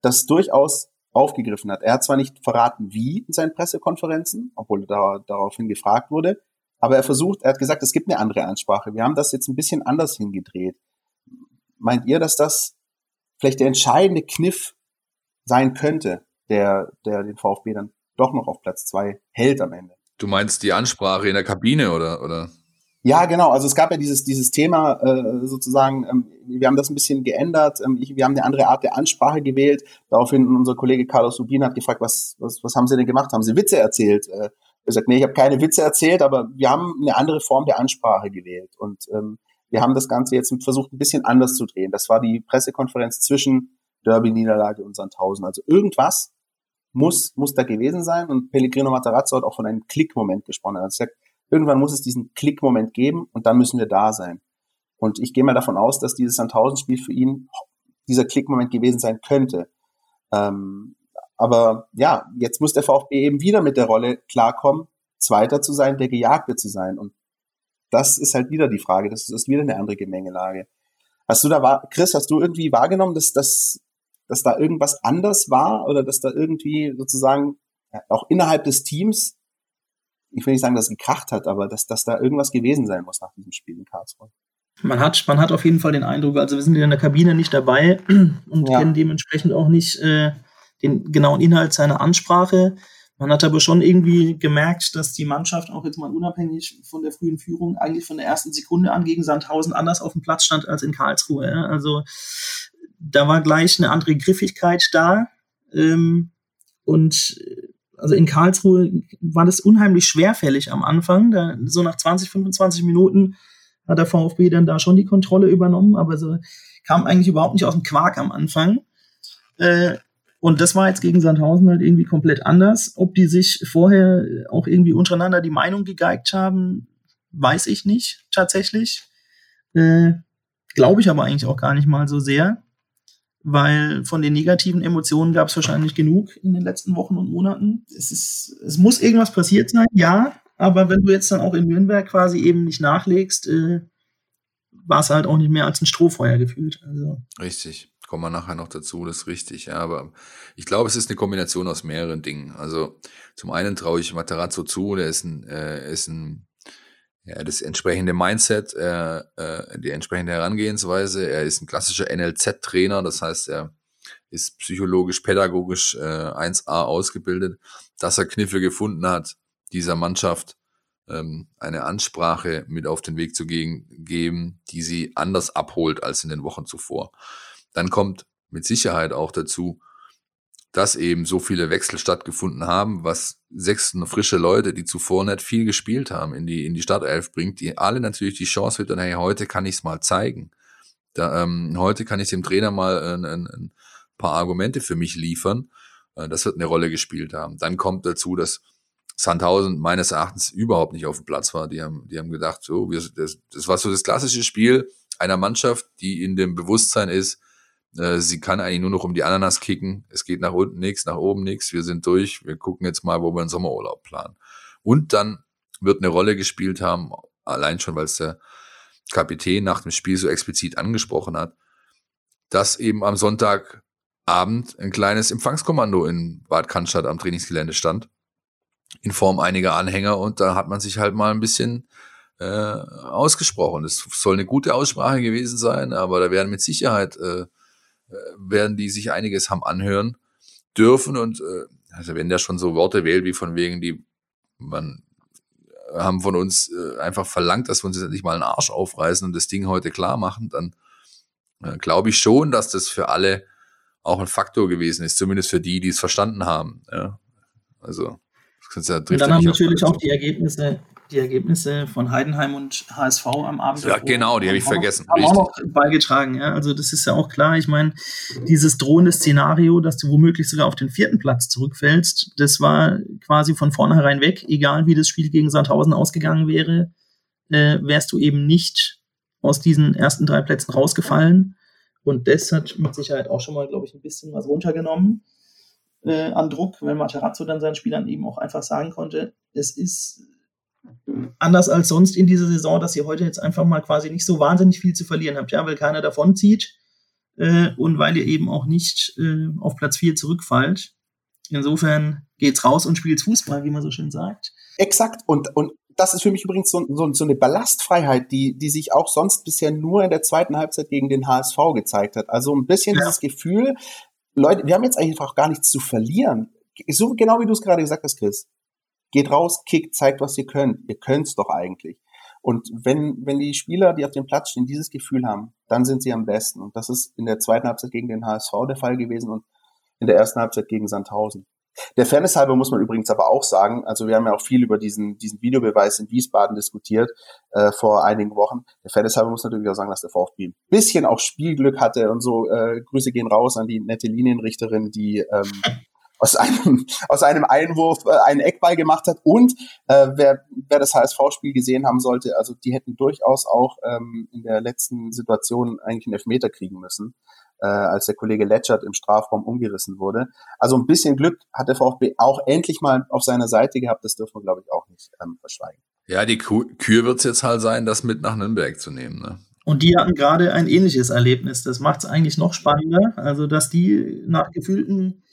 das durchaus aufgegriffen hat. Er hat zwar nicht verraten, wie in seinen Pressekonferenzen, obwohl da, daraufhin gefragt wurde, aber er versucht, er hat gesagt, es gibt eine andere Ansprache. Wir haben das jetzt ein bisschen anders hingedreht. Meint ihr, dass das vielleicht der entscheidende Kniff sein könnte, der, der den VfB dann doch noch auf Platz zwei hält am Ende? Du meinst die Ansprache in der Kabine oder, oder? Ja, genau. Also es gab ja dieses, dieses Thema äh, sozusagen, ähm, wir haben das ein bisschen geändert, ähm, ich, wir haben eine andere Art der Ansprache gewählt. Daraufhin unser Kollege Carlos Rubin hat gefragt, was, was, was haben Sie denn gemacht? Haben Sie Witze erzählt? Äh, er sagt, nee, ich habe keine Witze erzählt, aber wir haben eine andere Form der Ansprache gewählt. Und ähm, wir haben das Ganze jetzt versucht, ein bisschen anders zu drehen. Das war die Pressekonferenz zwischen Derby-Niederlage und Sandhausen. Also irgendwas muss, muss da gewesen sein. Und Pellegrino Matarazzo hat auch von einem Klickmoment gesprochen. Er hat gesagt, Irgendwann muss es diesen Klickmoment geben und dann müssen wir da sein. Und ich gehe mal davon aus, dass dieses Sandhausen-Spiel für ihn dieser Klickmoment gewesen sein könnte. Ähm, aber ja, jetzt muss der VfB eben wieder mit der Rolle klarkommen, Zweiter zu sein, der Gejagte zu sein. Und das ist halt wieder die Frage. Das ist wieder eine andere Gemengelage. Hast du da, Chris, hast du irgendwie wahrgenommen, dass, dass, dass da irgendwas anders war oder dass da irgendwie sozusagen auch innerhalb des Teams ich will nicht sagen, dass es gekracht hat, aber dass, dass da irgendwas gewesen sein muss nach diesem Spiel in Karlsruhe. Man hat, man hat auf jeden Fall den Eindruck, also wir sind in der Kabine nicht dabei und ja. kennen dementsprechend auch nicht äh, den genauen Inhalt seiner Ansprache. Man hat aber schon irgendwie gemerkt, dass die Mannschaft auch jetzt mal unabhängig von der frühen Führung eigentlich von der ersten Sekunde an gegen Sandhausen anders auf dem Platz stand als in Karlsruhe. Ja? Also da war gleich eine andere Griffigkeit da. Ähm, und also in Karlsruhe war das unheimlich schwerfällig am Anfang. Da, so nach 20, 25 Minuten hat der VfB dann da schon die Kontrolle übernommen, aber so kam eigentlich überhaupt nicht aus dem Quark am Anfang. Äh, und das war jetzt gegen Sandhausen halt irgendwie komplett anders. Ob die sich vorher auch irgendwie untereinander die Meinung gegeigt haben, weiß ich nicht tatsächlich. Äh, Glaube ich aber eigentlich auch gar nicht mal so sehr, weil von den negativen Emotionen gab es wahrscheinlich genug in den letzten Wochen und Monaten. Es, ist, es muss irgendwas passiert sein, ja, aber wenn du jetzt dann auch in Nürnberg quasi eben nicht nachlegst, äh, war es halt auch nicht mehr als ein Strohfeuer gefühlt. Also. Richtig. Kommen wir nachher noch dazu, das ist richtig. Ja, aber ich glaube, es ist eine Kombination aus mehreren Dingen. Also zum einen traue ich Materazzo zu, der ist ein, äh, ist ein ja, das entsprechende Mindset, äh, äh, die entsprechende Herangehensweise. Er ist ein klassischer NLZ-Trainer, das heißt, er ist psychologisch, pädagogisch äh, 1A ausgebildet, dass er Kniffe gefunden hat, dieser Mannschaft ähm, eine Ansprache mit auf den Weg zu gehen, geben, die sie anders abholt als in den Wochen zuvor. Dann kommt mit Sicherheit auch dazu, dass eben so viele Wechsel stattgefunden haben, was sechs frische Leute, die zuvor nicht viel gespielt haben, in die, in die Startelf bringt, die alle natürlich die Chance wittern, hey, heute kann ich es mal zeigen. Da, ähm, heute kann ich dem Trainer mal ein, ein, ein paar Argumente für mich liefern. Äh, das wird eine Rolle gespielt haben. Dann kommt dazu, dass Sandhausen meines Erachtens überhaupt nicht auf dem Platz war. Die haben, die haben gedacht, so, wir, das, das war so das klassische Spiel einer Mannschaft, die in dem Bewusstsein ist, sie kann eigentlich nur noch um die Ananas kicken. Es geht nach unten nichts, nach oben nichts. Wir sind durch. Wir gucken jetzt mal, wo wir einen Sommerurlaub planen. Und dann wird eine Rolle gespielt haben, allein schon, weil es der Kapitän nach dem Spiel so explizit angesprochen hat, dass eben am Sonntagabend ein kleines Empfangskommando in Bad Cannstatt am Trainingsgelände stand, in Form einiger Anhänger und da hat man sich halt mal ein bisschen äh, ausgesprochen. Es soll eine gute Aussprache gewesen sein, aber da werden mit Sicherheit äh, werden die sich einiges haben anhören dürfen und äh, also wenn der schon so Worte wählt wie von wegen die man haben von uns äh, einfach verlangt, dass wir uns jetzt endlich mal einen Arsch aufreißen und das Ding heute klar machen, dann äh, glaube ich schon, dass das für alle auch ein Faktor gewesen ist, zumindest für die, die es verstanden haben. Ja. Also das ja, und dann haben natürlich auch die Ergebnisse die Ergebnisse von Heidenheim und HSV am Abend. Ja, genau, die habe ich vergessen. Haben auch noch beigetragen, ja. Also das ist ja auch klar. Ich meine, dieses drohende Szenario, dass du womöglich sogar auf den vierten Platz zurückfällst, das war quasi von vornherein weg. Egal wie das Spiel gegen Sandhausen ausgegangen wäre, äh, wärst du eben nicht aus diesen ersten drei Plätzen rausgefallen. Und das hat mit Sicherheit auch schon mal, glaube ich, ein bisschen was runtergenommen äh, an Druck, wenn Materazzo dann seinen Spielern eben auch einfach sagen konnte, es ist anders als sonst in dieser Saison, dass ihr heute jetzt einfach mal quasi nicht so wahnsinnig viel zu verlieren habt, ja, weil keiner davon zieht äh, und weil ihr eben auch nicht äh, auf Platz 4 zurückfallt. Insofern geht's raus und spielt's Fußball, wie man so schön sagt. Exakt. Und, und das ist für mich übrigens so, so, so eine Ballastfreiheit, die, die sich auch sonst bisher nur in der zweiten Halbzeit gegen den HSV gezeigt hat. Also ein bisschen ja. dieses Gefühl, Leute, wir haben jetzt einfach gar nichts zu verlieren. So genau wie du es gerade gesagt hast, Chris. Geht raus, kickt, zeigt, was ihr könnt. Ihr könnt's doch eigentlich. Und wenn, wenn die Spieler, die auf dem Platz stehen, dieses Gefühl haben, dann sind sie am besten. Und das ist in der zweiten Halbzeit gegen den HSV der Fall gewesen und in der ersten Halbzeit gegen Sandhausen. Der Fairness halber muss man übrigens aber auch sagen, also wir haben ja auch viel über diesen, diesen Videobeweis in Wiesbaden diskutiert äh, vor einigen Wochen. Der Fairness halber muss natürlich auch sagen, dass der VfB ein bisschen auch Spielglück hatte und so. Äh, Grüße gehen raus an die nette Linienrichterin, die ähm, aus einem, aus einem Einwurf äh, einen Eckball gemacht hat. Und äh, wer, wer das HSV-Spiel gesehen haben sollte, also die hätten durchaus auch ähm, in der letzten Situation eigentlich einen Elfmeter kriegen müssen, äh, als der Kollege Letschert im Strafraum umgerissen wurde. Also ein bisschen Glück hat der VfB auch endlich mal auf seiner Seite gehabt. Das dürfen wir, glaube ich, auch nicht ähm, verschweigen. Ja, die Kür wird es jetzt halt sein, das mit nach Nürnberg zu nehmen. Ne? Und die hatten gerade ein ähnliches Erlebnis. Das macht es eigentlich noch spannender. Also, dass die nach gefühlten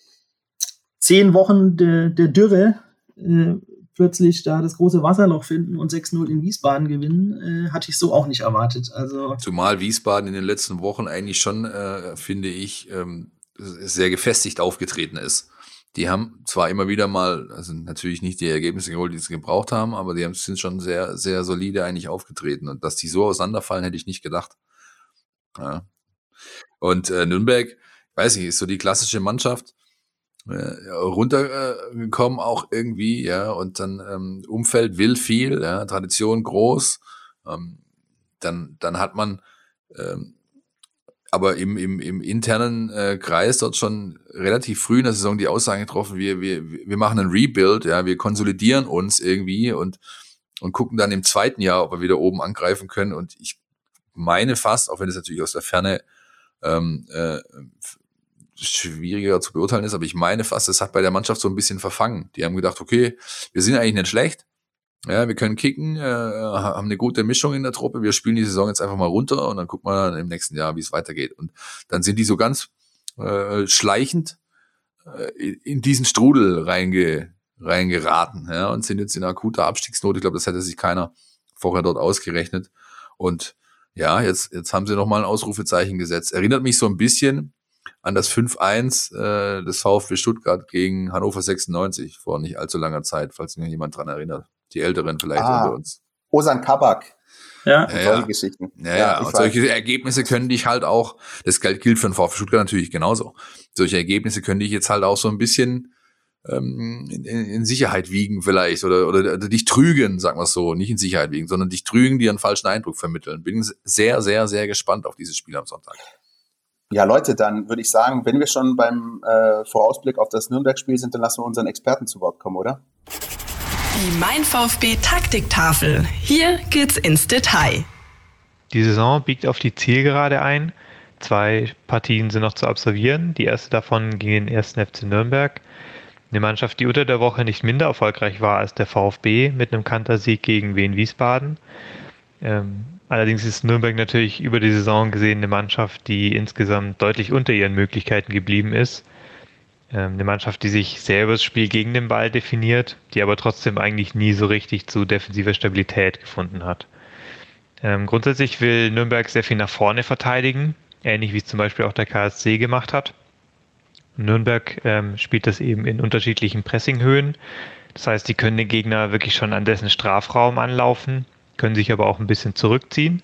zehn Wochen der, der Dürre äh, plötzlich da das große Wasserloch finden und 6-0 in Wiesbaden gewinnen, äh, hatte ich so auch nicht erwartet. Also Zumal Wiesbaden in den letzten Wochen eigentlich schon, äh, finde ich, ähm, sehr gefestigt aufgetreten ist. Die haben zwar immer wieder mal, also natürlich nicht die Ergebnisse geholt, die sie gebraucht haben, aber die sind schon sehr, sehr solide eigentlich aufgetreten. Und dass die so auseinanderfallen, hätte ich nicht gedacht. Ja. Und äh, Nürnberg, weiß ich, ist so die klassische Mannschaft, runtergekommen auch irgendwie, ja, und dann ähm, Umfeld will viel, ja, Tradition groß, ähm, dann, dann hat man ähm, aber im, im, im internen äh, Kreis dort schon relativ früh in der Saison die Aussage getroffen, wir, wir, wir machen einen Rebuild, ja, wir konsolidieren uns irgendwie und, und gucken dann im zweiten Jahr, ob wir wieder oben angreifen können. Und ich meine fast, auch wenn es natürlich aus der Ferne ähm, äh, schwieriger zu beurteilen ist, aber ich meine fast, es hat bei der Mannschaft so ein bisschen verfangen. Die haben gedacht, okay, wir sind eigentlich nicht schlecht, ja, wir können kicken, äh, haben eine gute Mischung in der Truppe, wir spielen die Saison jetzt einfach mal runter und dann gucken wir dann im nächsten Jahr, wie es weitergeht. Und dann sind die so ganz äh, schleichend äh, in diesen Strudel reinge, reingeraten ja, und sind jetzt in akuter Abstiegsnot. Ich glaube, das hätte sich keiner vorher dort ausgerechnet. Und ja, jetzt, jetzt haben sie nochmal ein Ausrufezeichen gesetzt. Erinnert mich so ein bisschen an das 5-1 äh, des VfB Stuttgart gegen Hannover 96 vor nicht allzu langer Zeit, falls sich jemand dran erinnert. Die Älteren vielleicht ah, unter uns. Osan Kabak. Ja, ja, ja. Geschichten. Ja, ja. und solche Ergebnisse können dich halt auch, das gilt für den VfB Stuttgart natürlich genauso. Solche Ergebnisse können dich jetzt halt auch so ein bisschen ähm, in, in Sicherheit wiegen vielleicht oder, oder, oder dich trügen, sagen wir es so, nicht in Sicherheit wiegen, sondern dich trügen, die einen falschen Eindruck vermitteln. Bin sehr, sehr, sehr gespannt auf dieses Spiel am Sonntag. Ja, Leute, dann würde ich sagen, wenn wir schon beim äh, Vorausblick auf das Nürnberg-Spiel sind, dann lassen wir unseren Experten zu Wort kommen, oder? Die Mein VfB Taktiktafel. Hier geht's ins Detail. Die Saison biegt auf die Zielgerade ein. Zwei Partien sind noch zu absolvieren. Die erste davon gegen den ersten FC Nürnberg. Eine Mannschaft, die unter der Woche nicht minder erfolgreich war als der VfB mit einem Kantersieg gegen Wien Wiesbaden. Ähm, allerdings ist Nürnberg natürlich über die Saison gesehen eine Mannschaft, die insgesamt deutlich unter ihren Möglichkeiten geblieben ist. Ähm, eine Mannschaft, die sich sehr über das Spiel gegen den Ball definiert, die aber trotzdem eigentlich nie so richtig zu defensiver Stabilität gefunden hat. Ähm, grundsätzlich will Nürnberg sehr viel nach vorne verteidigen, ähnlich wie es zum Beispiel auch der KSC gemacht hat. Nürnberg ähm, spielt das eben in unterschiedlichen Pressinghöhen. Das heißt, die können den Gegner wirklich schon an dessen Strafraum anlaufen, können sich aber auch ein bisschen zurückziehen.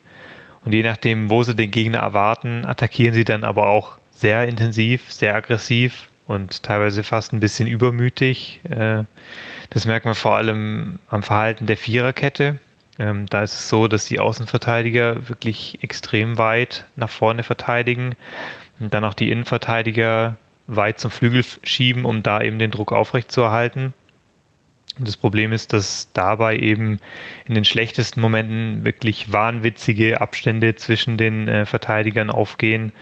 Und je nachdem, wo sie den Gegner erwarten, attackieren sie dann aber auch sehr intensiv, sehr aggressiv und teilweise fast ein bisschen übermütig. Äh, das merkt man vor allem am Verhalten der Viererkette. Ähm, da ist es so, dass die Außenverteidiger wirklich extrem weit nach vorne verteidigen und dann auch die Innenverteidiger weit zum Flügel schieben, um da eben den Druck aufrechtzuerhalten. Und das Problem ist, dass dabei eben in den schlechtesten Momenten wirklich wahnwitzige Abstände zwischen den äh, Verteidigern aufgehen.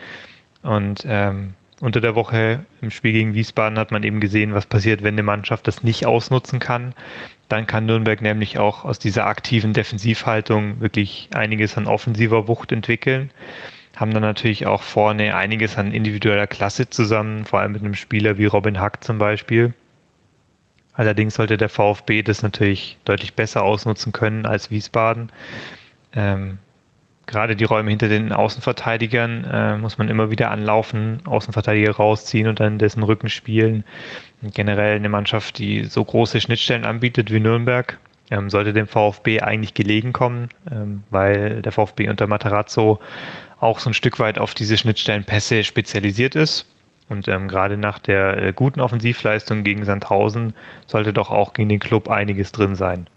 Und ähm, unter der Woche im Spiel gegen Wiesbaden hat man eben gesehen, was passiert, wenn eine Mannschaft das nicht ausnutzen kann. Dann kann Nürnberg nämlich auch aus dieser aktiven Defensivhaltung wirklich einiges an offensiver Wucht entwickeln. Haben dann natürlich auch vorne einiges an individueller Klasse zusammen, vor allem mit einem Spieler wie Robin Hack zum Beispiel. Allerdings sollte der VfB das natürlich deutlich besser ausnutzen können als Wiesbaden. Ähm, gerade die Räume hinter den Außenverteidigern äh, muss man immer wieder anlaufen, Außenverteidiger rausziehen und dann dessen Rücken spielen. Generell eine Mannschaft, die so große Schnittstellen anbietet wie Nürnberg, ähm, sollte dem VfB eigentlich gelegen kommen, ähm, weil der VfB unter Matarazzo auch so ein Stück weit auf diese Schnittstellenpässe spezialisiert ist. Und ähm, gerade nach der äh, guten Offensivleistung gegen Sandhausen sollte doch auch gegen den Club einiges drin sein.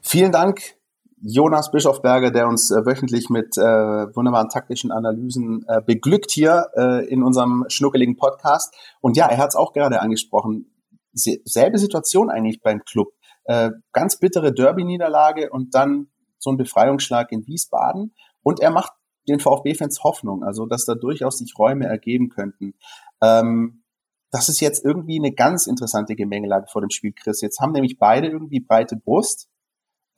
Vielen Dank Jonas Bischofberger, der uns äh, wöchentlich mit äh, wunderbaren taktischen Analysen äh, beglückt hier äh, in unserem schnuckeligen Podcast. Und ja, er hat es auch gerade angesprochen. Selbe Situation eigentlich beim Club. Äh, ganz bittere Derby-Niederlage und dann so ein Befreiungsschlag in Wiesbaden. Und er macht den VfB-Fans Hoffnung, also dass da durchaus sich Räume ergeben könnten. Ähm, das ist jetzt irgendwie eine ganz interessante Gemengelage vor dem Spiel, Chris. Jetzt haben nämlich beide irgendwie breite Brust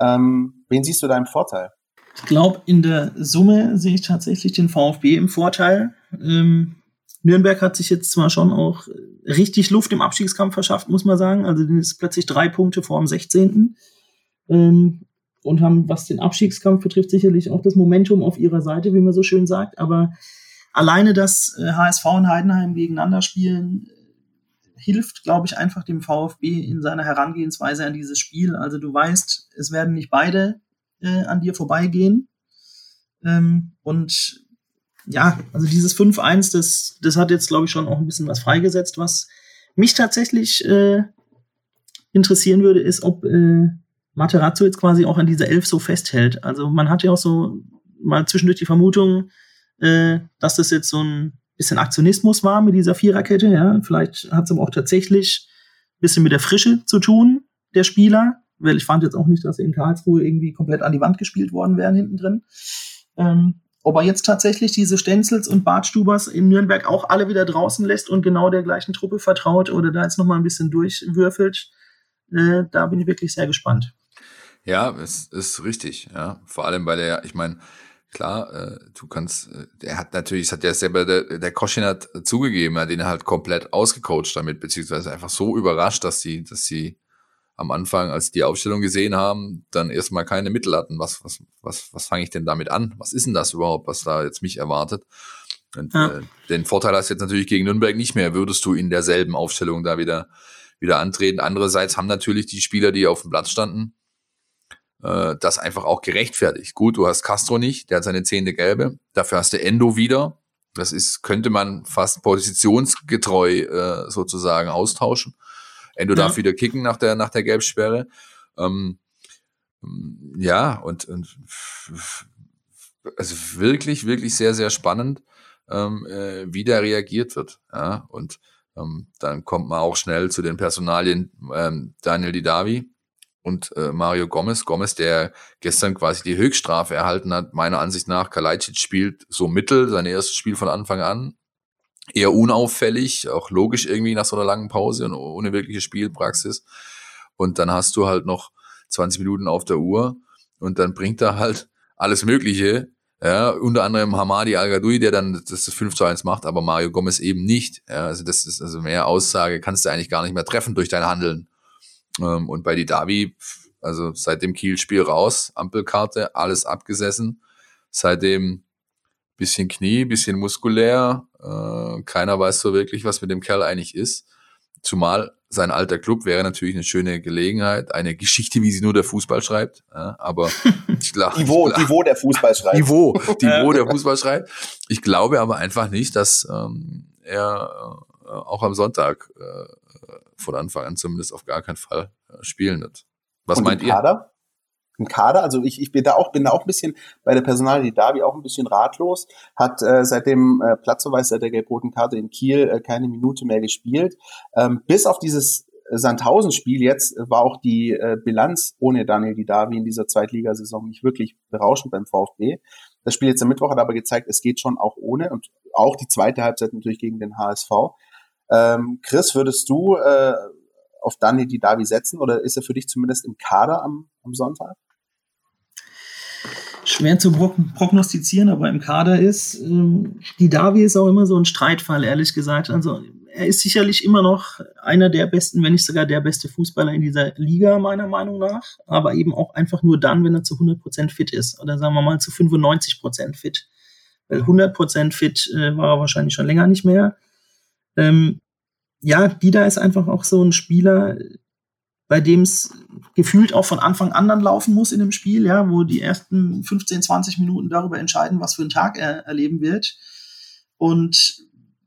ähm, wen siehst du da im Vorteil? Ich glaube, in der Summe sehe ich tatsächlich den VfB im Vorteil. Ähm, Nürnberg hat sich jetzt zwar schon auch richtig Luft im Abstiegskampf verschafft, muss man sagen. Also den ist plötzlich drei Punkte vor dem 16. Ähm, und haben, was den Abstiegskampf betrifft, sicherlich auch das Momentum auf ihrer Seite, wie man so schön sagt. Aber alleine das HSV äh, und Heidenheim gegeneinander spielen, hilft, glaube ich, einfach dem VfB in seiner Herangehensweise an dieses Spiel. Also du weißt, es werden nicht beide äh, an dir vorbeigehen. Ähm, und ja, also dieses 5-1, das, das hat jetzt, glaube ich, schon auch ein bisschen was freigesetzt. Was mich tatsächlich äh, interessieren würde, ist, ob äh, Materazzo jetzt quasi auch an dieser Elf so festhält. Also man hat ja auch so mal zwischendurch die Vermutung, äh, dass das jetzt so ein bisschen Aktionismus war mit dieser Viererkette. Ja. Vielleicht hat es aber auch tatsächlich ein bisschen mit der Frische zu tun, der Spieler. Weil ich fand jetzt auch nicht, dass sie in Karlsruhe irgendwie komplett an die Wand gespielt worden wären hinten drin. Ähm, ob er jetzt tatsächlich diese Stenzels und Bartstubers in Nürnberg auch alle wieder draußen lässt und genau der gleichen Truppe vertraut oder da jetzt noch mal ein bisschen durchwürfelt, äh, da bin ich wirklich sehr gespannt. Ja, es ist richtig, ja. Vor allem bei der, ich meine, klar, äh, du kannst, äh, er hat natürlich, es hat ja selber, der, der Koschin hat zugegeben, er hat ihn halt komplett ausgecoacht damit, beziehungsweise einfach so überrascht, dass sie, dass sie am Anfang, als sie die Aufstellung gesehen haben, dann erstmal keine Mittel hatten. Was, was, was, was fange ich denn damit an? Was ist denn das überhaupt, was da jetzt mich erwartet? Und, ja. äh, den Vorteil hast du jetzt natürlich gegen Nürnberg nicht mehr, würdest du in derselben Aufstellung da wieder, wieder antreten. Andererseits haben natürlich die Spieler, die auf dem Platz standen, äh, das einfach auch gerechtfertigt. Gut, du hast Castro nicht, der hat seine zehnte Gelbe. Dafür hast du Endo wieder. Das ist, könnte man fast positionsgetreu äh, sozusagen austauschen. Endo ja. darf wieder kicken nach der, nach der Gelbsperre. Ähm, ja, und, und also wirklich, wirklich sehr, sehr spannend, ähm, äh, wie da reagiert wird. Ja, und ähm, dann kommt man auch schnell zu den Personalien ähm, Daniel Didavi und äh, Mario Gomez. Gomez, der gestern quasi die Höchststrafe erhalten hat, meiner Ansicht nach. Kalajdzic spielt so mittel, sein erstes Spiel von Anfang an eher unauffällig, auch logisch irgendwie nach so einer langen Pause und ohne wirkliche Spielpraxis. Und dann hast du halt noch 20 Minuten auf der Uhr und dann bringt er halt alles Mögliche. Ja, unter anderem Hamadi al der dann das 5 zu 1 macht, aber Mario Gomez eben nicht. Ja, also das ist also mehr Aussage, kannst du eigentlich gar nicht mehr treffen durch dein Handeln. Ähm, und bei die Davi, also seit dem Kiel-Spiel raus, Ampelkarte, alles abgesessen. Seitdem bisschen Knie, bisschen muskulär. Äh, keiner weiß so wirklich, was mit dem Kerl eigentlich ist. Zumal sein alter Club wäre natürlich eine schöne Gelegenheit, eine Geschichte, wie sie nur der Fußball schreibt. Ja, aber ich glaube, Niveau, Niveau der Fußball schreibt. Niveau, Niveau der Fußball schreibt. Ich glaube aber einfach nicht, dass ähm, er äh, auch am Sonntag äh, von Anfang an zumindest auf gar keinen Fall äh, spielen wird. Was Und meint ihr? Kader? im Kader. Also ich, ich bin da auch bin da auch ein bisschen bei der Personalie Davi auch ein bisschen ratlos. Hat äh, seit dem äh, Platzverweis seit der gelb-roten Karte in Kiel äh, keine Minute mehr gespielt. Ähm, bis auf dieses Sandhausen-Spiel jetzt war auch die äh, Bilanz ohne Daniel Didavi in dieser Zweitligasaison nicht wirklich berauschend beim VfB. Das Spiel jetzt am Mittwoch hat aber gezeigt, es geht schon auch ohne und auch die zweite Halbzeit natürlich gegen den HSV. Ähm, Chris, würdest du äh, auf Daniel Didavi setzen oder ist er für dich zumindest im Kader am, am Sonntag? schwer zu prognostizieren, aber im Kader ist. Ähm, die Davi ist auch immer so ein Streitfall, ehrlich gesagt. Also er ist sicherlich immer noch einer der besten, wenn nicht sogar der beste Fußballer in dieser Liga, meiner Meinung nach. Aber eben auch einfach nur dann, wenn er zu 100% fit ist. Oder sagen wir mal zu 95% fit. Weil 100% fit äh, war er wahrscheinlich schon länger nicht mehr. Ähm, ja, Dida ist einfach auch so ein Spieler, bei dem es gefühlt auch von Anfang an dann laufen muss in dem Spiel, ja, wo die ersten 15, 20 Minuten darüber entscheiden, was für einen Tag er erleben wird. Und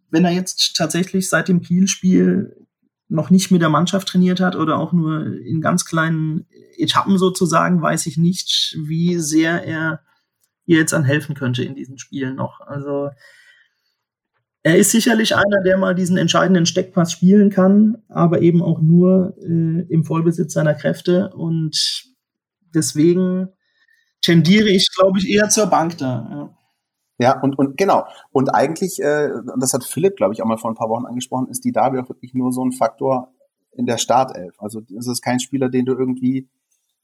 wenn er jetzt tatsächlich seit dem Kiel-Spiel noch nicht mit der Mannschaft trainiert hat oder auch nur in ganz kleinen Etappen sozusagen, weiß ich nicht, wie sehr er ihr jetzt an helfen könnte in diesen Spielen noch. Also er ist sicherlich einer, der mal diesen entscheidenden Steckpass spielen kann, aber eben auch nur äh, im Vollbesitz seiner Kräfte. Und deswegen tendiere ich, glaube ich, eher zur Bank da. Ja. Ja, und, und genau. Und eigentlich, äh, das hat Philipp, glaube ich, auch mal vor ein paar Wochen angesprochen, ist die Davi auch wirklich nur so ein Faktor in der Startelf. Also es ist kein Spieler, den du irgendwie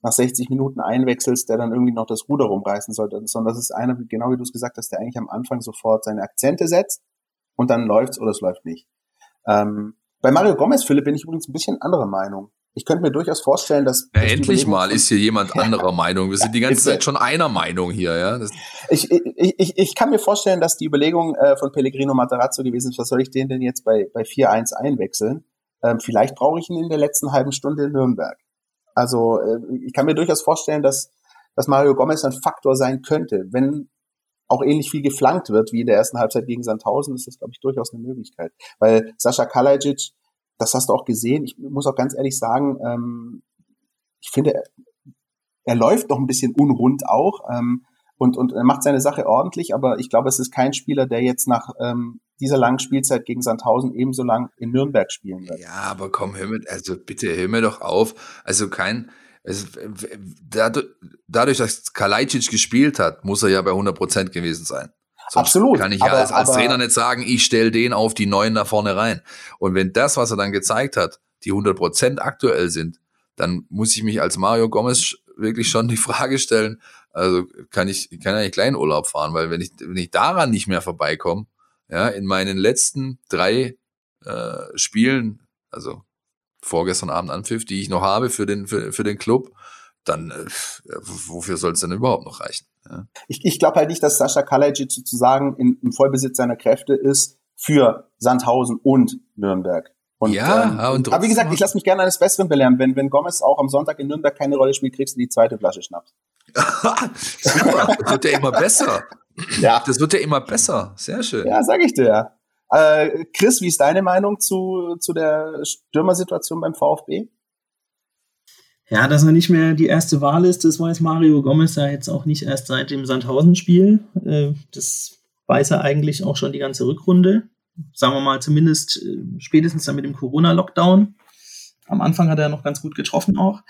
nach 60 Minuten einwechselst, der dann irgendwie noch das Ruder rumreißen sollte, sondern das ist einer, genau wie du es gesagt hast, der eigentlich am Anfang sofort seine Akzente setzt und dann läuft's oder es läuft nicht. Ähm, bei Mario Gomez, Philipp, bin ich übrigens ein bisschen anderer Meinung. Ich könnte mir durchaus vorstellen, dass. Ja, endlich mal ist hier jemand anderer Meinung. Wir sind die ganze Zeit schon einer Meinung hier, ja. Ich, ich, ich, ich kann mir vorstellen, dass die Überlegung äh, von Pellegrino Materazzo gewesen ist, was soll ich den denn jetzt bei, bei 4-1 einwechseln? Ähm, vielleicht brauche ich ihn in der letzten halben Stunde in Nürnberg. Also äh, ich kann mir durchaus vorstellen, dass, dass Mario Gomez ein Faktor sein könnte, wenn auch ähnlich viel geflankt wird wie in der ersten Halbzeit gegen Sandhausen, ist das, glaube ich, durchaus eine Möglichkeit. Weil Sascha Kalajic, das hast du auch gesehen, ich muss auch ganz ehrlich sagen, ähm, ich finde, er, er läuft noch ein bisschen unrund auch ähm, und, und er macht seine Sache ordentlich, aber ich glaube, es ist kein Spieler, der jetzt nach ähm, dieser langen Spielzeit gegen Sandhausen ebenso lang in Nürnberg spielen wird. Ja, aber komm, hör mir, also bitte hör mir doch auf. Also kein, Es, dadurch, dass Kalajdzic gespielt hat, muss er ja bei 100 Prozent gewesen sein. Sonst Absolut. Kann ich ja als, als Trainer nicht sagen, ich stelle den auf die Neuen nach vorne rein. Und wenn das, was er dann gezeigt hat, die 100 Prozent aktuell sind, dann muss ich mich als Mario Gomez wirklich schon die Frage stellen, also kann ich, kann ja nicht kleinen Urlaub fahren, weil wenn ich, wenn ich daran nicht mehr vorbeikomme, ja, in meinen letzten drei äh, Spielen, also vorgestern Abend Anpfiff, die ich noch habe für den, für, für den Club, dann äh, wofür soll es denn überhaupt noch reichen? Ja. Ich, ich glaube halt nicht, dass Sascha Kalajic sozusagen in, im Vollbesitz seiner Kräfte ist für Sandhausen und Nürnberg. Und, ja, ähm, und aber wie gesagt, ich lasse mich gerne eines Besseren belehren. Wenn, wenn Gomez auch am Sonntag in Nürnberg keine Rolle spielt, kriegst du die zweite Flasche Schnaps. Super, das wird ja immer besser. Ja. Das wird ja immer besser. Sehr schön. Ja, sag ich dir. Äh, Chris, wie ist deine Meinung zu, zu der Stürmersituation beim VfB? Ja, dass er nicht mehr die erste Wahl ist, das weiß Mario Gomez ja jetzt auch nicht erst seit dem Sandhausen-Spiel. Äh, das weiß er eigentlich auch schon die ganze Rückrunde. Sagen wir mal zumindest äh, spätestens dann mit dem Corona-Lockdown. Am Anfang hat er noch ganz gut getroffen auch.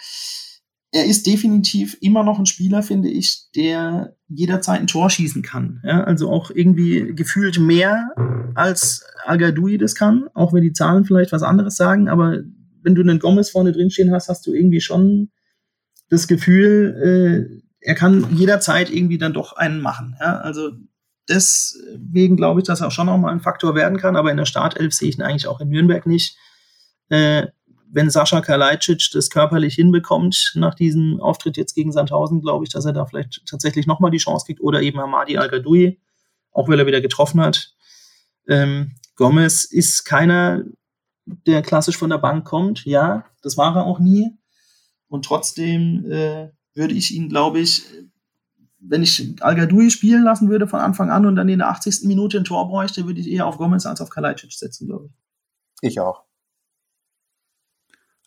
Er ist definitiv immer noch ein Spieler, finde ich, der jederzeit ein Tor schießen kann. Ja, also auch irgendwie gefühlt mehr als al das kann, auch wenn die Zahlen vielleicht was anderes sagen, aber wenn du einen Gomez vorne drin stehen hast, hast du irgendwie schon das Gefühl, äh, er kann jederzeit irgendwie dann doch einen machen. Ja? Also deswegen glaube ich, dass er auch schon noch mal ein Faktor werden kann, aber in der Startelf sehe ich ihn eigentlich auch in Nürnberg nicht. Äh, wenn Sascha Kalajdzic das körperlich hinbekommt nach diesem Auftritt jetzt gegen Sandhausen, glaube ich, dass er da vielleicht tatsächlich nochmal die Chance kriegt oder eben Hamadi al auch weil er wieder getroffen hat. Ähm, Gomez ist keiner, der klassisch von der Bank kommt. Ja, das war er auch nie. Und trotzdem äh, würde ich ihn, glaube ich, wenn ich al spielen lassen würde von Anfang an und dann in der 80. Minute ein Tor bräuchte, würde ich eher auf Gomez als auf Kalajdzic setzen, glaube ich. Ich auch.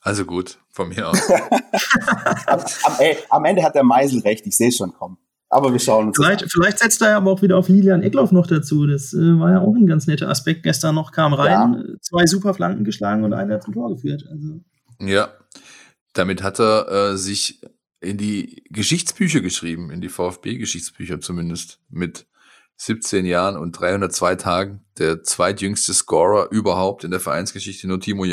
Also gut, von mir aus. am, am, ey, am, Ende hat der Meisel recht, ich sehe es schon kommen. Aber wir schauen uns vielleicht, vielleicht setzt er aber auch wieder auf Lilian Eckloff noch dazu. Das äh, war ja auch ein ganz netter Aspekt. Gestern noch kam rein, ja. zwei super Flanken geschlagen und einer zum Tor geführt. Also. Ja, damit hat er äh, sich in die Geschichtsbücher geschrieben, in die VfB-Geschichtsbücher zumindest, mit 17 Jahren und 302 Tagen. Der zweitjüngste Scorer überhaupt in der Vereinsgeschichte. Nur Timo,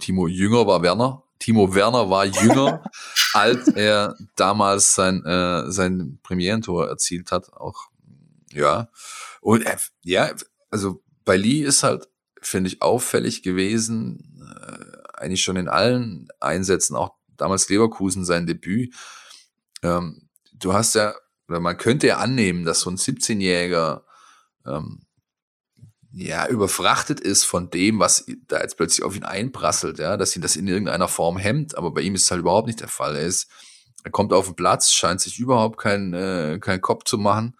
Timo Jünger war Werner. Timo Werner war jünger, als er damals sein, äh, sein Premierentor erzielt hat. Auch, ja. Und äh, ja, also bei Lee ist halt, finde ich, auffällig gewesen, äh, eigentlich schon in allen Einsätzen, auch damals Leverkusen sein Debüt. Ähm, du hast ja oder man könnte ja annehmen, dass so ein 17-Jähriger ähm, ja überfrachtet ist von dem, was da jetzt plötzlich auf ihn einprasselt, ja, dass ihn das in irgendeiner Form hemmt, aber bei ihm ist es halt überhaupt nicht der Fall. Er ist, er kommt auf den Platz, scheint sich überhaupt keinen äh, kein Kopf zu machen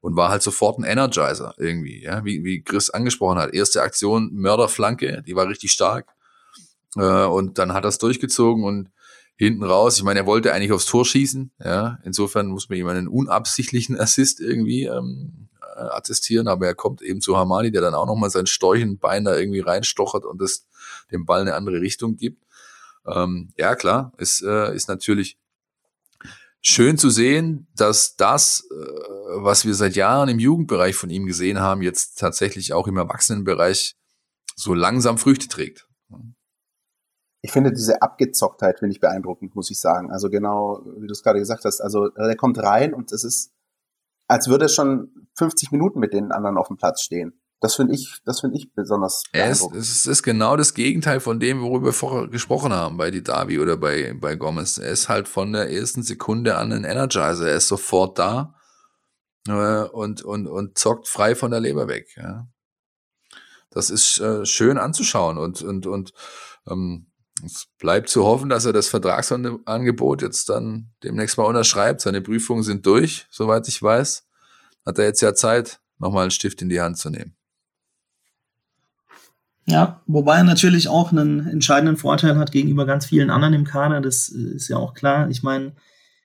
und war halt sofort ein Energizer irgendwie, ja, wie, wie Chris angesprochen hat. Erste Aktion, Mörderflanke, die war richtig stark. Äh, und dann hat er es durchgezogen und hinten raus. Ich meine, er wollte eigentlich aufs Tor schießen. Ja, insofern muss man ihm einen unabsichtlichen Assist irgendwie ähm, äh, attestieren, aber er kommt eben zu Hamani, der dann auch nochmal sein Storchenbein da irgendwie reinstochert und es dem Ball eine andere Richtung gibt. Ähm, ja, klar, ist, äh, ist natürlich schön zu sehen, dass das, äh, was wir seit Jahren im Jugendbereich von ihm gesehen haben, jetzt tatsächlich auch im Erwachsenenbereich so langsam Früchte trägt ich finde diese Abgezocktheit finde ich beeindruckend, muss ich sagen. Also genau, wie du es gerade gesagt hast, also äh, der kommt rein und es ist, als würde er schon 50 Minuten mit den anderen auf dem Platz stehen. Das finde ich, das finde ich besonders beeindruckend. Es, es ist genau das Gegenteil von dem, worüber wir vorher gesprochen haben bei Didavi oder bei, bei Gomez. Er ist halt von der ersten Sekunde an ein Energizer. Er ist sofort da äh, und, und, und zockt frei von der Leber weg. Ja. Das ist äh, schön anzuschauen und, und, und ähm, es bleibt zu hoffen, dass er das Vertragsangebot jetzt dann demnächst mal unterschreibt. Seine Prüfungen sind durch, soweit ich weiß. Hat er jetzt ja Zeit, nochmal einen Stift in die Hand zu nehmen. Ja, wobei er natürlich auch einen entscheidenden Vorteil hat gegenüber ganz vielen anderen im Kader. Das ist ja auch klar. Ich meine,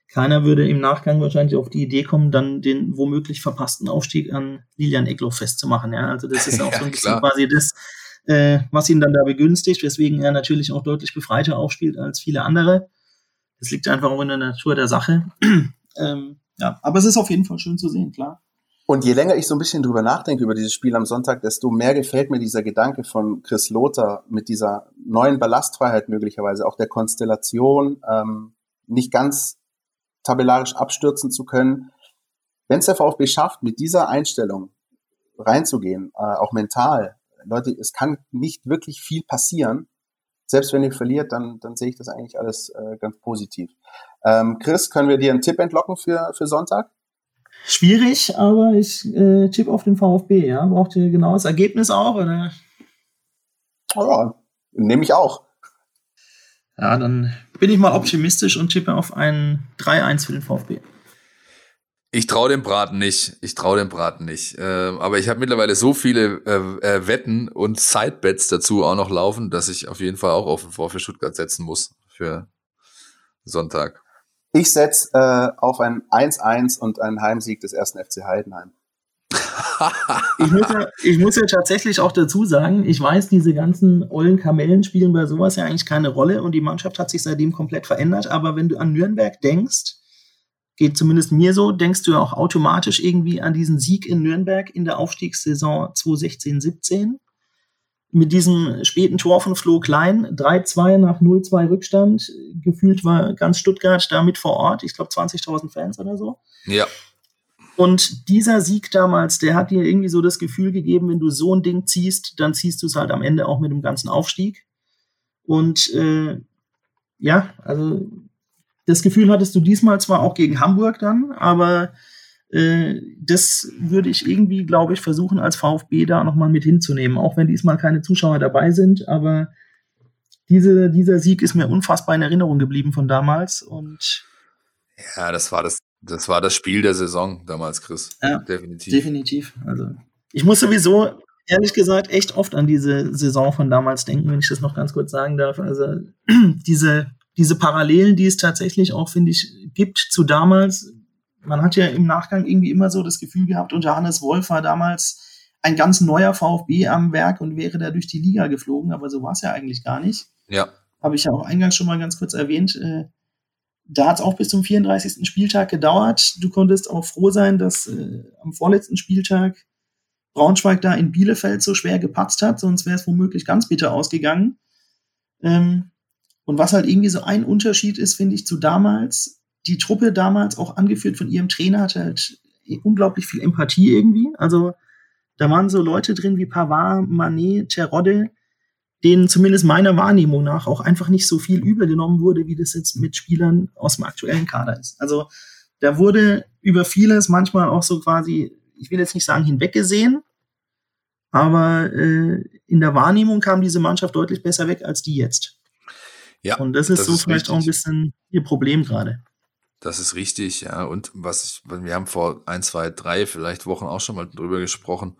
keiner würde im Nachgang wahrscheinlich auf die Idee kommen, dann den womöglich verpassten Aufstieg an Lilian Eckloff festzumachen. Ja, also das ist auch ja, so ein bisschen quasi das, äh, was ihn dann da begünstigt, weswegen er natürlich auch deutlich befreiter aufspielt als viele andere. Das liegt einfach auch in der Natur der Sache. ähm, ja, aber es ist auf jeden Fall schön zu sehen, klar. Und je länger ich so ein bisschen drüber nachdenke über dieses Spiel am Sonntag, desto mehr gefällt mir dieser Gedanke von Chris Lothar mit dieser neuen Ballastfreiheit möglicherweise, auch der Konstellation, ähm, nicht ganz tabellarisch abstürzen zu können. Wenn es der VfB schafft, mit dieser Einstellung reinzugehen, äh, auch mental, Leute, es kann nicht wirklich viel passieren. Selbst wenn ihr verliert, dann, dann sehe ich das eigentlich alles äh, ganz positiv. Ähm, Chris, können wir dir einen Tipp entlocken für, für Sonntag? Schwierig, aber ich äh, tippe auf den VfB, ja. Braucht ihr genau das Ergebnis auch, oder? Ja, nehme ich auch. Ja, dann bin ich mal optimistisch und tippe auf ein 3-1 für den VfB. Ich traue dem Braten nicht. Ich traue dem Braten nicht. Äh, aber ich habe mittlerweile so viele äh, äh, Wetten und Sidebets dazu auch noch laufen, dass ich auf jeden Fall auch auf den VfB Stuttgart setzen muss für Sonntag. Ich setze äh, auf ein 1-1 und einen Heimsieg des ersten FC Heidenheim. ich, muss ja, ich muss ja tatsächlich auch dazu sagen, ich weiß, diese ganzen ollen Kamellen spielen bei sowas ja eigentlich keine Rolle und die Mannschaft hat sich seitdem komplett verändert. Aber wenn du an Nürnberg denkst, geht zumindest mir so, denkst du auch automatisch irgendwie an diesen Sieg in Nürnberg in der Aufstiegssaison 2016-17 mit diesem späten Tor von Flo Klein, 3-2 nach 0-2 Rückstand. Gefühlt war ganz Stuttgart da mit vor Ort. Ich glaube 20.000 Fans oder so. Ja. Und dieser Sieg damals, der hat dir irgendwie so das Gefühl gegeben, wenn du so ein Ding ziehst, dann ziehst du es halt am Ende auch mit dem ganzen Aufstieg. Und äh, ja, also das Gefühl hattest du diesmal zwar auch gegen Hamburg dann, aber äh, das würde ich irgendwie, glaube ich, versuchen als VfB da nochmal mit hinzunehmen, auch wenn diesmal keine Zuschauer dabei sind, aber diese, dieser Sieg ist mir unfassbar in Erinnerung geblieben von damals und ja, das war das, das war das Spiel der Saison damals, Chris. Ja, definitiv. Definitiv. Also ich muss sowieso ehrlich gesagt echt oft an diese Saison von damals denken, wenn ich das noch ganz kurz sagen darf. Also diese diese Parallelen, die es tatsächlich auch, finde ich, gibt zu damals. Man hat ja im Nachgang irgendwie immer so das Gefühl gehabt, unter Hannes Wolf war damals ein ganz neuer VfB am Werk und wäre da durch die Liga geflogen, aber so war es ja eigentlich gar nicht. Ja. Habe ich ja auch eingangs schon mal ganz kurz erwähnt. Äh, da hat es auch bis zum 34. Spieltag gedauert. Du konntest auch froh sein, dass äh, am vorletzten Spieltag Braunschweig da in Bielefeld so schwer gepatzt hat, sonst wäre es womöglich ganz bitter ausgegangen. Ähm, und was halt irgendwie so ein Unterschied ist, finde ich, zu damals, die Truppe damals, auch angeführt von ihrem Trainer, hatte halt unglaublich viel Empathie irgendwie. Also da waren so Leute drin wie Pavard, Manet, Terodde, denen zumindest meiner Wahrnehmung nach auch einfach nicht so viel übel genommen wurde, wie das jetzt mit Spielern aus dem aktuellen Kader ist. Also da wurde über vieles manchmal auch so quasi, ich will jetzt nicht sagen hinweggesehen, aber äh, in der Wahrnehmung kam diese Mannschaft deutlich besser weg als die jetzt. Ja, und das ist das so ist vielleicht richtig. auch ein bisschen ihr Problem gerade. Das ist richtig, ja. Und was ich, wir haben vor ein, zwei, drei, vielleicht Wochen auch schon mal drüber gesprochen.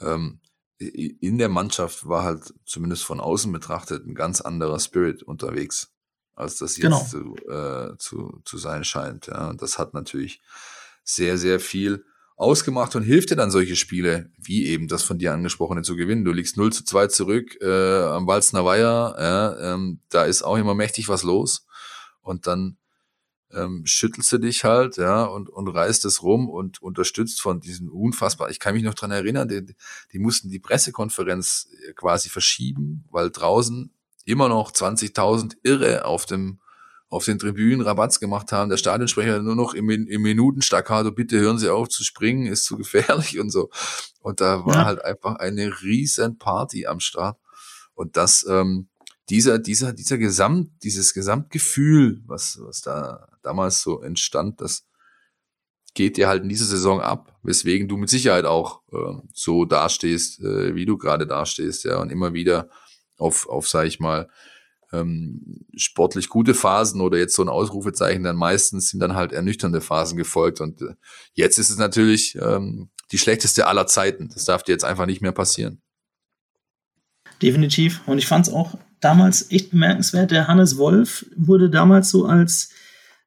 Ähm, in der Mannschaft war halt zumindest von außen betrachtet ein ganz anderer Spirit unterwegs, als das jetzt genau. zu, äh, zu, zu sein scheint. Ja. Und das hat natürlich sehr, sehr viel ausgemacht und hilft dir dann solche Spiele, wie eben das von dir angesprochene zu gewinnen. Du liegst 0 zu 2 zurück äh, am Walzner Weiher, ja, ähm, da ist auch immer mächtig was los und dann ähm, schüttelst du dich halt, ja, und, und reißt es rum und unterstützt von diesen unfassbar, ich kann mich noch dran erinnern, die, die mussten die Pressekonferenz quasi verschieben, weil draußen immer noch 20.000 Irre auf dem auf den Tribünen Rabatz gemacht haben, der Stadionsprecher nur noch im, im Minutenstaccato, bitte hören Sie auf zu springen, ist zu gefährlich und so. Und da war ja. halt einfach eine riesen Party am Start. Und das, ähm, dieser, dieser, dieser Gesamt, dieses Gesamtgefühl, was, was da damals so entstand, das geht dir halt in dieser Saison ab, weswegen du mit Sicherheit auch äh, so dastehst, äh, wie du gerade dastehst, ja, und immer wieder auf, auf, sag ich mal, ähm, sportlich gute Phasen oder jetzt so ein Ausrufezeichen, dann meistens sind dann halt ernüchternde Phasen gefolgt. Und äh, jetzt ist es natürlich ähm, die schlechteste aller Zeiten. Das darf dir jetzt einfach nicht mehr passieren. Definitiv. Und ich fand es auch damals echt bemerkenswert. Der Hannes Wolf wurde damals so als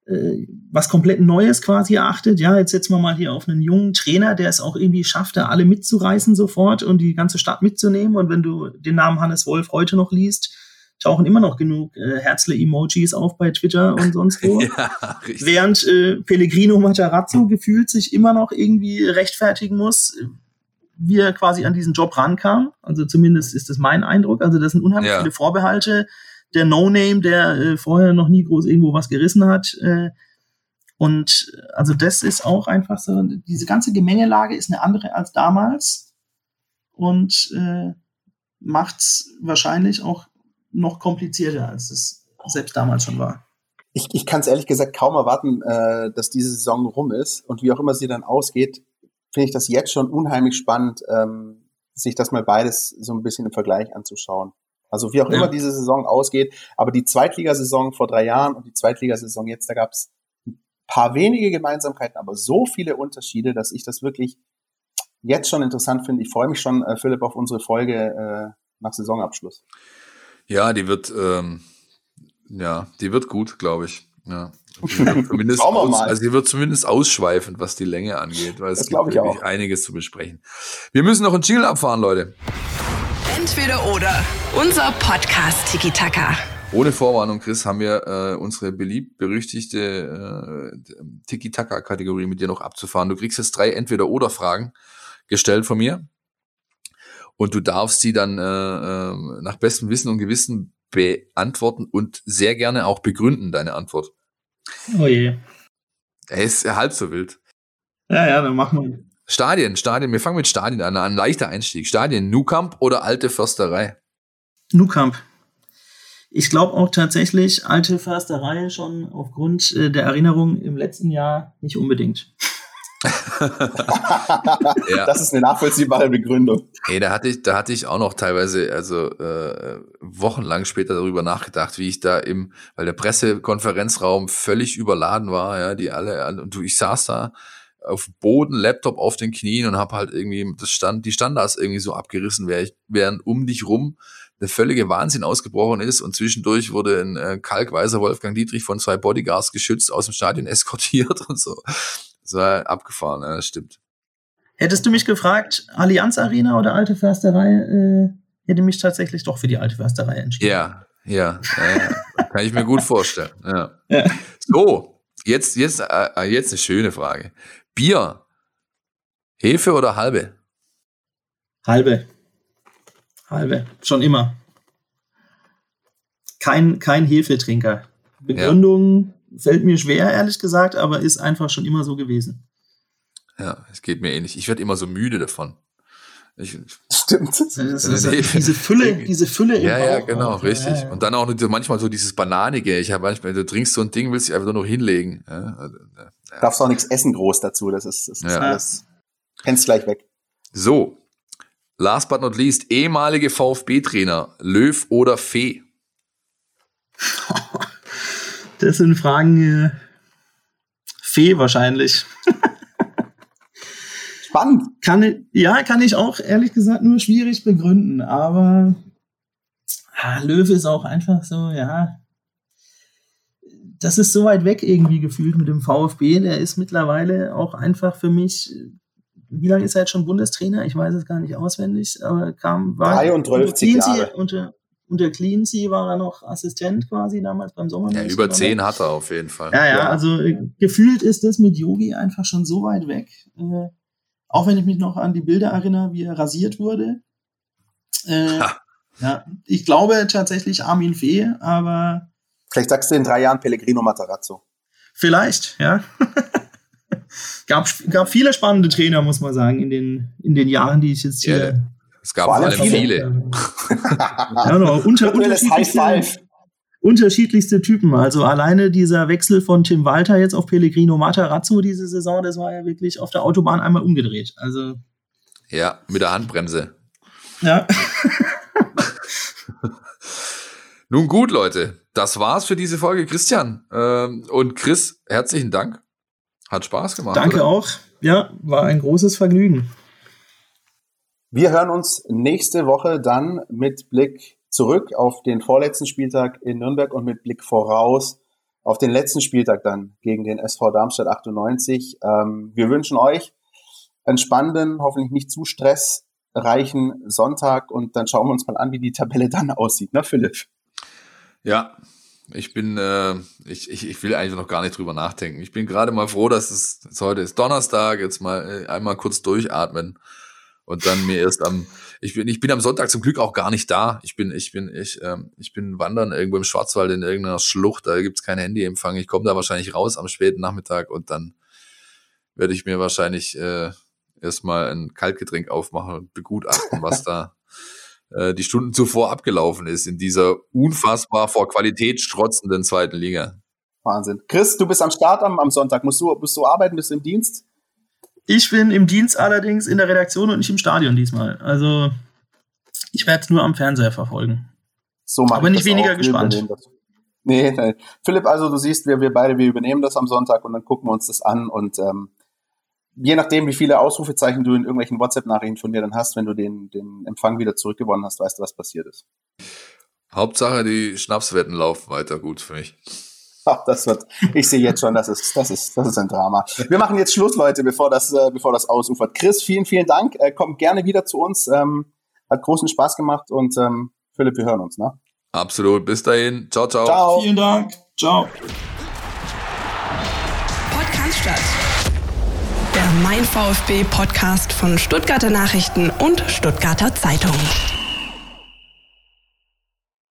äh, was komplett Neues quasi erachtet. Ja, jetzt setzen wir mal hier auf einen jungen Trainer, der es auch irgendwie schafft, da alle mitzureißen sofort und die ganze Stadt mitzunehmen. Und wenn du den Namen Hannes Wolf heute noch liest, tauchen immer noch genug äh, Herzle-Emojis auf bei Twitter und sonst wo. ja, Während äh, Pellegrino Matarazzo gefühlt sich immer noch irgendwie rechtfertigen muss, wie er quasi an diesen Job rankam. Also zumindest ist das mein Eindruck. Also das sind unheimlich ja. viele Vorbehalte. Der No-Name, der äh, vorher noch nie groß irgendwo was gerissen hat. Äh, und also das ist auch einfach so, diese ganze Gemengelage ist eine andere als damals und äh, macht es wahrscheinlich auch noch komplizierter, als es selbst damals schon war. Ich, ich kann es ehrlich gesagt kaum erwarten, äh, dass diese Saison rum ist und wie auch immer sie dann ausgeht, finde ich das jetzt schon unheimlich spannend, ähm, sich das mal beides so ein bisschen im Vergleich anzuschauen. Also wie auch ja. immer diese Saison ausgeht, aber die Zweitligasaison vor drei Jahren und die Zweitligasaison jetzt, da gab es ein paar wenige Gemeinsamkeiten, aber so viele Unterschiede, dass ich das wirklich jetzt schon interessant finde. Ich freue mich schon, äh, Philipp, auf unsere Folge äh, nach Saisonabschluss. Ja, die wird, ähm, ja, die wird gut, glaube ich. Ja. zumindest aus, also sie wird zumindest ausschweifend, was die Länge angeht, weil es das gibt wirklich einiges zu besprechen. Wir müssen noch einen Jingle abfahren, Leute. Entweder oder. Unser Podcast Tiki Taka. Ohne Vorwarnung, Chris, haben wir äh, unsere beliebt berüchtigte äh, Tiki-Taka-Kategorie mit dir noch abzufahren. Du kriegst jetzt drei Entweder-Oder-Fragen gestellt von mir. Und du darfst sie dann äh, äh, nach bestem Wissen und Gewissen beantworten und sehr gerne auch begründen, deine Antwort. Oh je. Er ist halb so wild. Ja, ja, dann machen wir. Stadien, Stadien, wir fangen mit Stadien an, ein leichter Einstieg. Stadien, Nukamp oder alte Försterei? Nukamp. Ich glaube auch tatsächlich, alte Försterei schon aufgrund äh, der Erinnerung im letzten Jahr nicht unbedingt. Ja. Das ist eine nachvollziehbare Begründung. Hey, da hatte ich, da hatte ich auch noch teilweise, also äh, wochenlang später darüber nachgedacht, wie ich da im, weil der Pressekonferenzraum völlig überladen war, ja, die alle, und du, ich saß da auf Boden, Laptop auf den Knien und habe halt irgendwie das Stand, die Standards irgendwie so abgerissen, während um dich rum der völlige Wahnsinn ausgebrochen ist und zwischendurch wurde ein äh, kalkweißer Wolfgang Dietrich von zwei Bodyguards geschützt aus dem Stadion eskortiert und so. Das war abgefahren, ja, das stimmt. Hättest du mich gefragt, Allianz Arena oder Alte Försterei, äh, hätte mich tatsächlich doch für die Alte Försterei entschieden. Ja, ja, ja, kann ich mir gut vorstellen. Ja. ja. So, jetzt, jetzt, äh, äh, jetzt eine schöne Frage. Bier, Hefe oder halbe? Halbe. Halbe. Schon immer. Kein, kein Hefetrinker. Begründung. Fällt mir schwer, ehrlich gesagt, aber ist einfach schon immer so gewesen. Ja, es geht mir ähnlich. Ich werde immer so müde davon. Ich, Stimmt. Das ist, das diese Fülle, diese Fülle Ja, ja, genau, auch. richtig. Ja, ja. Und dann auch manchmal so dieses Bananige. Ich habe manchmal, du trinkst so ein Ding, willst dich einfach nur noch hinlegen. Ja, also, ja. Darfst auch nichts essen groß dazu. Das ist, das ist alles. Kennst gleich weg. So. Last but not least, ehemalige VfB-Trainer, Löw oder Fee? Das sind Fragen, äh, Fee wahrscheinlich. Spannend. Kann, ja, kann ich auch ehrlich gesagt nur schwierig begründen, aber ah, Löwe ist auch einfach so, ja. Das ist so weit weg irgendwie gefühlt mit dem VfB. Der ist mittlerweile auch einfach für mich. Wie lange ist er jetzt schon Bundestrainer? Ich weiß es gar nicht auswendig, aber kam war 33 Jahre. Unter, unter Cleansea war er noch Assistent quasi damals beim Sommer. Ja, über zehn hat er auf jeden Fall. Ja, ja, ja. also äh, gefühlt ist das mit Yogi einfach schon so weit weg. Äh, auch wenn ich mich noch an die Bilder erinnere, wie er rasiert wurde. Äh, ja, ich glaube tatsächlich Armin Fee, aber. Vielleicht sagst du in drei Jahren Pellegrino Matarazzo. Vielleicht, ja. gab, gab viele spannende Trainer, muss man sagen, in den, in den Jahren, die ich jetzt hier. Es gab vor allem viele. viele. ja, no, unter, unterschiedliche, unterschiedlichste Typen. Also alleine dieser Wechsel von Tim Walter jetzt auf Pellegrino Matarazzo diese Saison, das war ja wirklich auf der Autobahn einmal umgedreht. Also ja, mit der Handbremse. Ja. Nun gut, Leute, das war's für diese Folge, Christian. Ähm, und Chris, herzlichen Dank. Hat Spaß gemacht. Danke oder? auch. Ja, war ein großes Vergnügen. Wir hören uns nächste Woche dann mit Blick zurück auf den vorletzten Spieltag in Nürnberg und mit Blick voraus auf den letzten Spieltag dann gegen den SV Darmstadt 98. Ähm, wir wünschen euch einen spannenden, hoffentlich nicht zu stressreichen Sonntag und dann schauen wir uns mal an, wie die Tabelle dann aussieht, ne, Philipp? Ja, ich bin, äh, ich, ich, ich will eigentlich noch gar nicht drüber nachdenken. Ich bin gerade mal froh, dass es heute ist Donnerstag, jetzt mal äh, einmal kurz durchatmen und dann mir erst am, ich bin, ich bin am Sonntag zum Glück auch gar nicht da. Ich bin, ich bin, ich, ähm, ich bin wandern irgendwo im Schwarzwald in irgendeiner Schlucht, da gibt's kein Handyempfang. Ich komme da wahrscheinlich raus am späten Nachmittag und dann werde ich mir wahrscheinlich äh, erstmal ein Kaltgetränk aufmachen und begutachten, was da äh, die Stunden zuvor abgelaufen ist in dieser unfassbar vor Qualität strotzenden zweiten Liga. Wahnsinn. Chris, du bist am Start am, am Sonntag. Musst du, musst du arbeiten? Bist du im Dienst? Ich bin im Dienst allerdings in der Redaktion und nicht im Stadion diesmal. Also ich werde es nur am Fernseher verfolgen. So Aber nicht weniger auch. gespannt. Nee, nee, Philipp, also du siehst, wir, wir beide, wir übernehmen das am Sonntag und dann gucken wir uns das an und ähm, je nachdem, wie viele Ausrufezeichen du in irgendwelchen WhatsApp-Nachrichten von mir dann hast, wenn du den, den Empfang wieder zurückgewonnen hast, weißt du, was passiert ist. Hauptsache, die Schnapswetten laufen weiter gut für mich. Ach, das wird, ich sehe jetzt schon, das ist, das ist, das ist ein Drama. Wir machen jetzt Schluss, Leute, bevor das, äh, bevor das ausufert. Chris, vielen, vielen Dank. Äh, komm gerne wieder zu uns. Ähm, hat großen Spaß gemacht und ähm, Philipp, wir hören uns, ne? Absolut. Bis dahin. Ciao, ciao. Ciao. Vielen Dank. Ciao. Podcast statt. Der Mein VfB Podcast von Stuttgarter Nachrichten und Stuttgarter Zeitung.